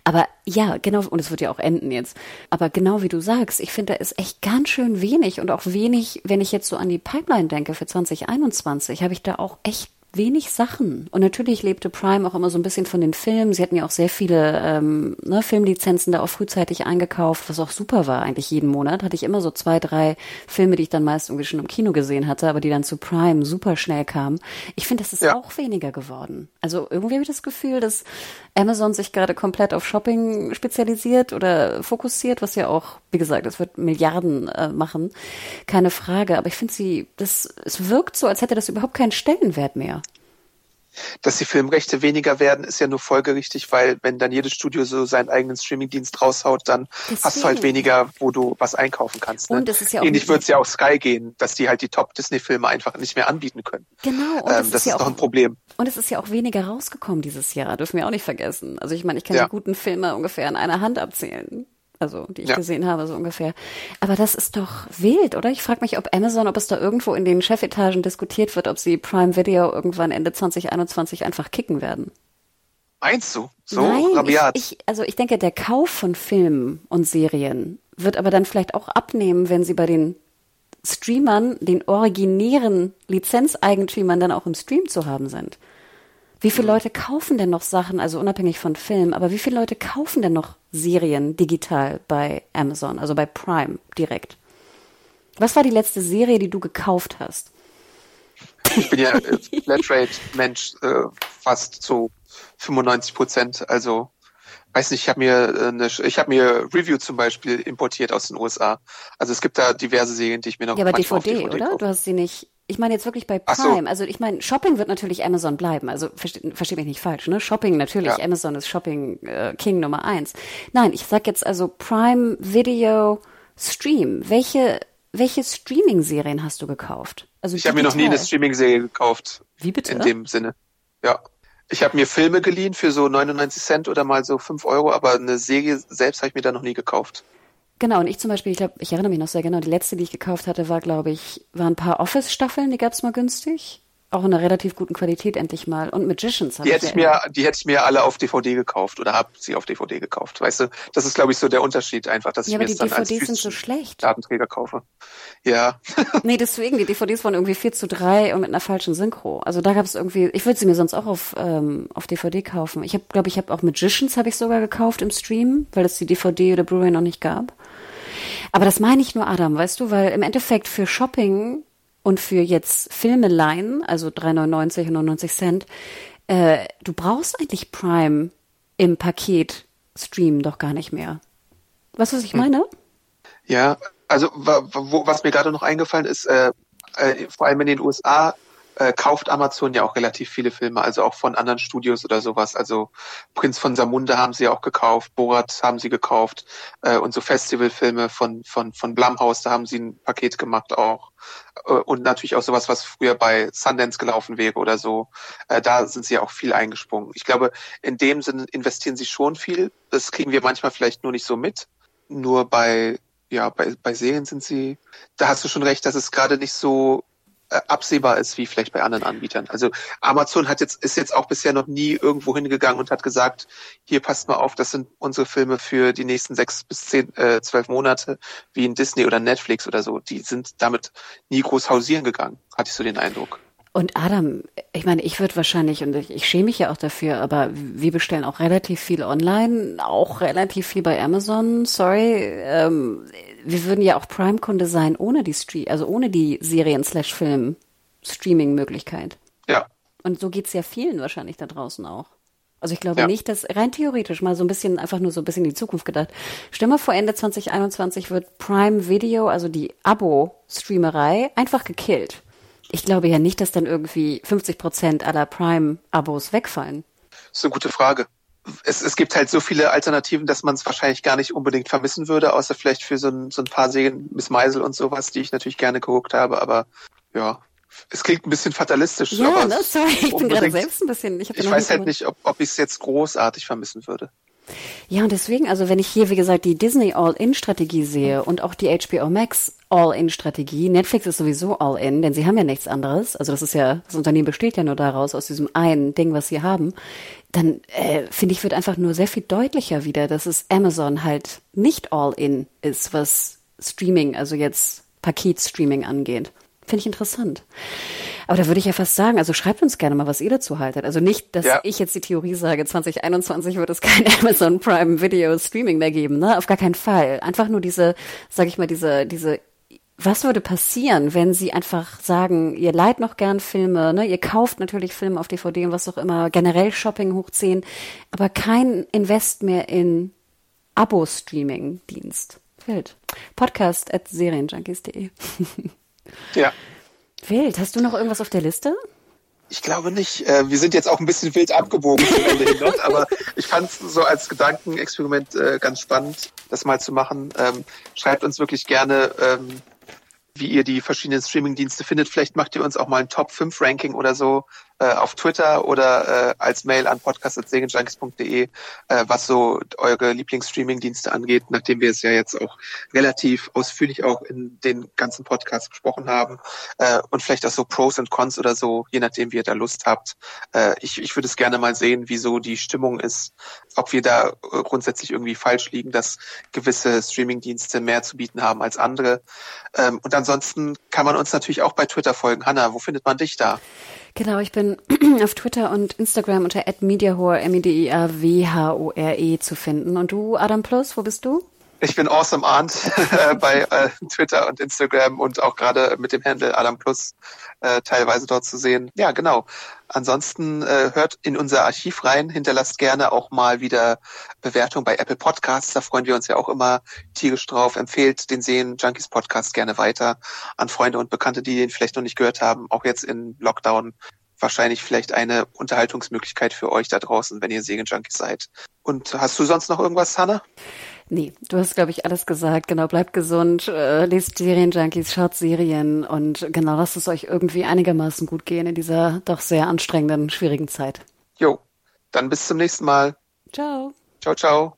S3: Aber ja, genau, und es wird ja auch enden jetzt. Aber genau wie du sagst, ich finde, da ist echt ganz schön wenig und auch wenig, wenn ich jetzt so an die Pipeline denke für 2021, habe ich da auch echt wenig Sachen. Und natürlich lebte Prime auch immer so ein bisschen von den Filmen. Sie hatten ja auch sehr viele ähm, ne, Filmlizenzen da auch frühzeitig eingekauft, was auch super war eigentlich jeden Monat. Hatte ich immer so zwei, drei Filme, die ich dann meist irgendwie schon im Kino gesehen hatte, aber die dann zu Prime super schnell kamen. Ich finde, das ist ja. auch weniger geworden. Also irgendwie habe ich das Gefühl, dass Amazon sich gerade komplett auf Shopping spezialisiert oder fokussiert, was ja auch, wie gesagt, es wird Milliarden äh, machen. Keine Frage. Aber ich finde sie, das, es wirkt so, als hätte das überhaupt keinen Stellenwert mehr.
S2: Dass die Filmrechte weniger werden, ist ja nur folgerichtig, weil wenn dann jedes Studio so seinen eigenen Streamingdienst raushaut, dann Deswegen. hast du halt weniger, wo du was einkaufen kannst. Ne? Und es ist ja auch Ähnlich wird es ja auch Sky gehen, dass die halt die Top-Disney-Filme einfach nicht mehr anbieten können.
S3: Genau.
S2: Und ähm, das, das ist, ja auch, doch ein Problem.
S3: Und es ist ja auch weniger rausgekommen dieses Jahr, dürfen wir auch nicht vergessen. Also ich meine, ich kann ja. die guten Filme ungefähr an einer Hand abzählen also die ich ja. gesehen habe, so ungefähr. Aber das ist doch wild, oder? Ich frage mich, ob Amazon, ob es da irgendwo in den Chefetagen diskutiert wird, ob sie Prime Video irgendwann Ende 2021 einfach kicken werden.
S2: Meinst du? So
S3: Nein, rabiat? Ich, ich, also ich denke, der Kauf von Filmen und Serien wird aber dann vielleicht auch abnehmen, wenn sie bei den Streamern, den originären Lizenzeigentümern dann auch im Stream zu haben sind. Wie viele Leute kaufen denn noch Sachen, also unabhängig von Film, aber wie viele Leute kaufen denn noch Serien digital bei Amazon, also bei Prime direkt? Was war die letzte Serie, die du gekauft hast?
S2: Ich bin ja Flatrate-Mensch, äh, fast zu 95 Prozent. Also weiß nicht, ich habe mir äh, eine, ich habe mir Review zum Beispiel importiert aus den USA. Also es gibt da diverse Serien, die ich mir noch.
S3: Ja, aber DVD, DVD, oder? Kaufe. Du hast sie nicht ich meine jetzt wirklich bei Prime. So. Also ich meine, Shopping wird natürlich Amazon bleiben. Also versteht versteh mich nicht falsch, ne? Shopping natürlich. Ja. Amazon ist Shopping äh, King Nummer eins. Nein, ich sag jetzt also Prime Video Stream. Welche welche Streaming-Serien hast du gekauft?
S2: Also ich habe mir noch nie eine Streaming-Serie gekauft.
S3: Wie bitte?
S2: In dem Sinne. Ja. Ich habe mir Filme geliehen für so 99 Cent oder mal so 5 Euro, aber eine Serie selbst habe ich mir da noch nie gekauft.
S3: Genau, und ich zum Beispiel, ich glaube, ich erinnere mich noch sehr genau, die letzte, die ich gekauft hatte, war, glaube ich, waren ein paar Office-Staffeln, die gab es mal günstig. Auch in einer relativ guten Qualität endlich mal. Und Magicians
S2: die hätte ich mir, die hätte ich mir alle auf DVD gekauft oder habe sie auf DVD gekauft. Weißt du, das ist, glaube ich, so der Unterschied einfach, dass ja, ich mir jetzt dann DVDs
S3: sind so schlecht.
S2: Datenträger kaufe. Ja.
S3: nee, deswegen, die DVDs waren irgendwie 4 zu 3 und mit einer falschen Synchro. Also da gab es irgendwie, ich würde sie mir sonst auch auf, ähm, auf DVD kaufen. Ich habe, glaube ich, habe auch Magicians habe ich sogar gekauft im Stream, weil es die DVD oder Blu-ray noch nicht gab. Aber das meine ich nur, Adam, weißt du, weil im Endeffekt für Shopping und für jetzt Filme leihen, also 3,99 und 99 Cent, äh, du brauchst eigentlich Prime im Paket Stream doch gar nicht mehr. Weißt du, was ich hm. meine?
S2: Ja, also wo, was mir gerade noch eingefallen ist, äh, äh, vor allem in den USA äh, kauft Amazon ja auch relativ viele Filme, also auch von anderen Studios oder sowas. Also Prinz von Samunda haben sie auch gekauft, Borat haben sie gekauft äh, und so Festivalfilme von von von Blumhouse, da haben sie ein Paket gemacht auch äh, und natürlich auch sowas, was früher bei Sundance gelaufen wäre oder so. Äh, da sind sie auch viel eingesprungen. Ich glaube, in dem Sinne investieren sie schon viel. Das kriegen wir manchmal vielleicht nur nicht so mit. Nur bei ja, bei, bei Serien sind sie, da hast du schon recht, dass es gerade nicht so absehbar ist wie vielleicht bei anderen Anbietern. Also Amazon hat jetzt ist jetzt auch bisher noch nie irgendwo hingegangen und hat gesagt, hier passt mal auf, das sind unsere Filme für die nächsten sechs bis zehn, äh, zwölf Monate, wie in Disney oder Netflix oder so. Die sind damit nie groß hausieren gegangen, hatte ich so den Eindruck.
S3: Und Adam, ich meine, ich würde wahrscheinlich, und ich, ich schäme mich ja auch dafür, aber wir bestellen auch relativ viel online, auch relativ viel bei Amazon, sorry. Ähm, wir würden ja auch Prime-Kunde sein ohne die Stream, also ohne die Serien-Slash-Film-Streaming-Möglichkeit.
S2: Ja.
S3: Und so geht's ja vielen wahrscheinlich da draußen auch. Also ich glaube
S2: Ja.
S3: nicht, dass rein theoretisch mal so ein bisschen, einfach nur so ein bisschen in die Zukunft gedacht. Stell mal vor, Ende 2021 wird Prime Video, also die Abo-Streamerei, einfach gekillt. Ich glaube ja nicht, dass dann irgendwie 50 Prozent aller Prime-Abos wegfallen.
S2: Das ist eine gute Frage. Es, es gibt halt so viele Alternativen, dass man es wahrscheinlich gar nicht unbedingt vermissen würde, außer vielleicht für so ein, so ein paar Serien, Miss Meisel und sowas, die ich natürlich gerne geguckt habe, aber ja, es klingt ein bisschen fatalistisch.
S3: Ja,
S2: aber
S3: ne, sorry, ich bin gerade selbst ein bisschen. Ich,
S2: Ich weiß halt nicht, ob, ob ich es jetzt großartig vermissen würde.
S3: Ja, und deswegen, also wenn ich hier, wie gesagt, die Disney All-In-Strategie sehe und auch die HBO Max All-In-Strategie, Netflix ist sowieso All-In, denn sie haben ja nichts anderes. Also das ist ja, das Unternehmen besteht ja nur daraus, aus diesem einen Ding, was sie haben. Dann äh, finde ich, wird einfach nur sehr viel deutlicher wieder, dass es Amazon halt nicht All-In ist, was Streaming, also jetzt Paketstreaming angeht. Finde ich interessant. Aber da würde ich ja fast sagen, also schreibt uns gerne mal, was ihr dazu haltet. Also nicht, dass
S2: Ja.
S3: ich jetzt die Theorie sage, 2021 wird es kein Amazon Prime Video Streaming mehr geben, ne? Auf gar keinen Fall. Einfach nur diese, sag ich mal, diese, diese, was würde passieren, wenn sie einfach sagen, ihr leiht noch gern Filme, ne? Ihr kauft natürlich Filme auf DVD und was auch immer, generell Shopping hochziehen, aber kein Invest mehr in Abo-Streaming-Dienst. Wild. Podcast at serienjunkies.de.
S2: Ja.
S3: Wild. Hast du noch irgendwas auf der Liste?
S2: Ich glaube nicht. Äh, wir sind jetzt auch ein bisschen wild abgebogen zum Ende hin noch, aber ich fand es so als Gedankenexperiment äh, ganz spannend, das mal zu machen. Ähm, schreibt uns wirklich gerne, ähm, wie ihr die verschiedenen Streamingdienste findet. Vielleicht macht ihr uns auch mal ein Top 5 Ranking oder so äh, auf Twitter oder äh, als Mail an podcast.segenjunkies.de, äh, was so eure Lieblingsstreamingdienste angeht, nachdem wir es ja jetzt auch relativ ausführlich auch in den ganzen Podcasts besprochen haben äh, und vielleicht auch so Pros und Cons oder so, je nachdem, wie ihr da Lust habt. Äh, ich, ich würde es gerne mal sehen, wie so die Stimmung ist, ob wir da äh, grundsätzlich irgendwie falsch liegen, dass gewisse Streamingdienste mehr zu bieten haben als andere. Ähm, und ansonsten kann man uns natürlich auch bei Twitter folgen. Hanna, wo findet man dich da?
S3: Genau, ich bin auf Twitter und Instagram unter @mediahore m e d i a w h o r e zu finden. Und du, Adam Plus, wo bist du?
S2: Ich bin Awesome Arndt äh, bei äh, Twitter und Instagram und auch gerade mit dem Handle Adam Plus äh, teilweise dort zu sehen. Ja, genau. Ansonsten äh, hört in unser Archiv rein, hinterlasst gerne auch mal wieder Bewertung bei Apple Podcasts. Da freuen wir uns ja auch immer tierisch drauf. Empfehlt den Sehen Junkies Podcast gerne weiter an Freunde und Bekannte, die den vielleicht noch nicht gehört haben. Auch jetzt in Lockdown wahrscheinlich vielleicht eine Unterhaltungsmöglichkeit für euch da draußen, wenn ihr Segen-Junkies seid. Und hast du sonst noch irgendwas, Hanna?
S3: Nee, du hast, glaube ich, alles gesagt. Genau, bleibt gesund, äh, lest Serienjunkies, schaut Serien und genau, lasst es euch irgendwie einigermaßen gut gehen in dieser doch sehr anstrengenden, schwierigen Zeit.
S2: Jo, dann bis zum nächsten Mal.
S3: Ciao.
S2: Ciao, ciao.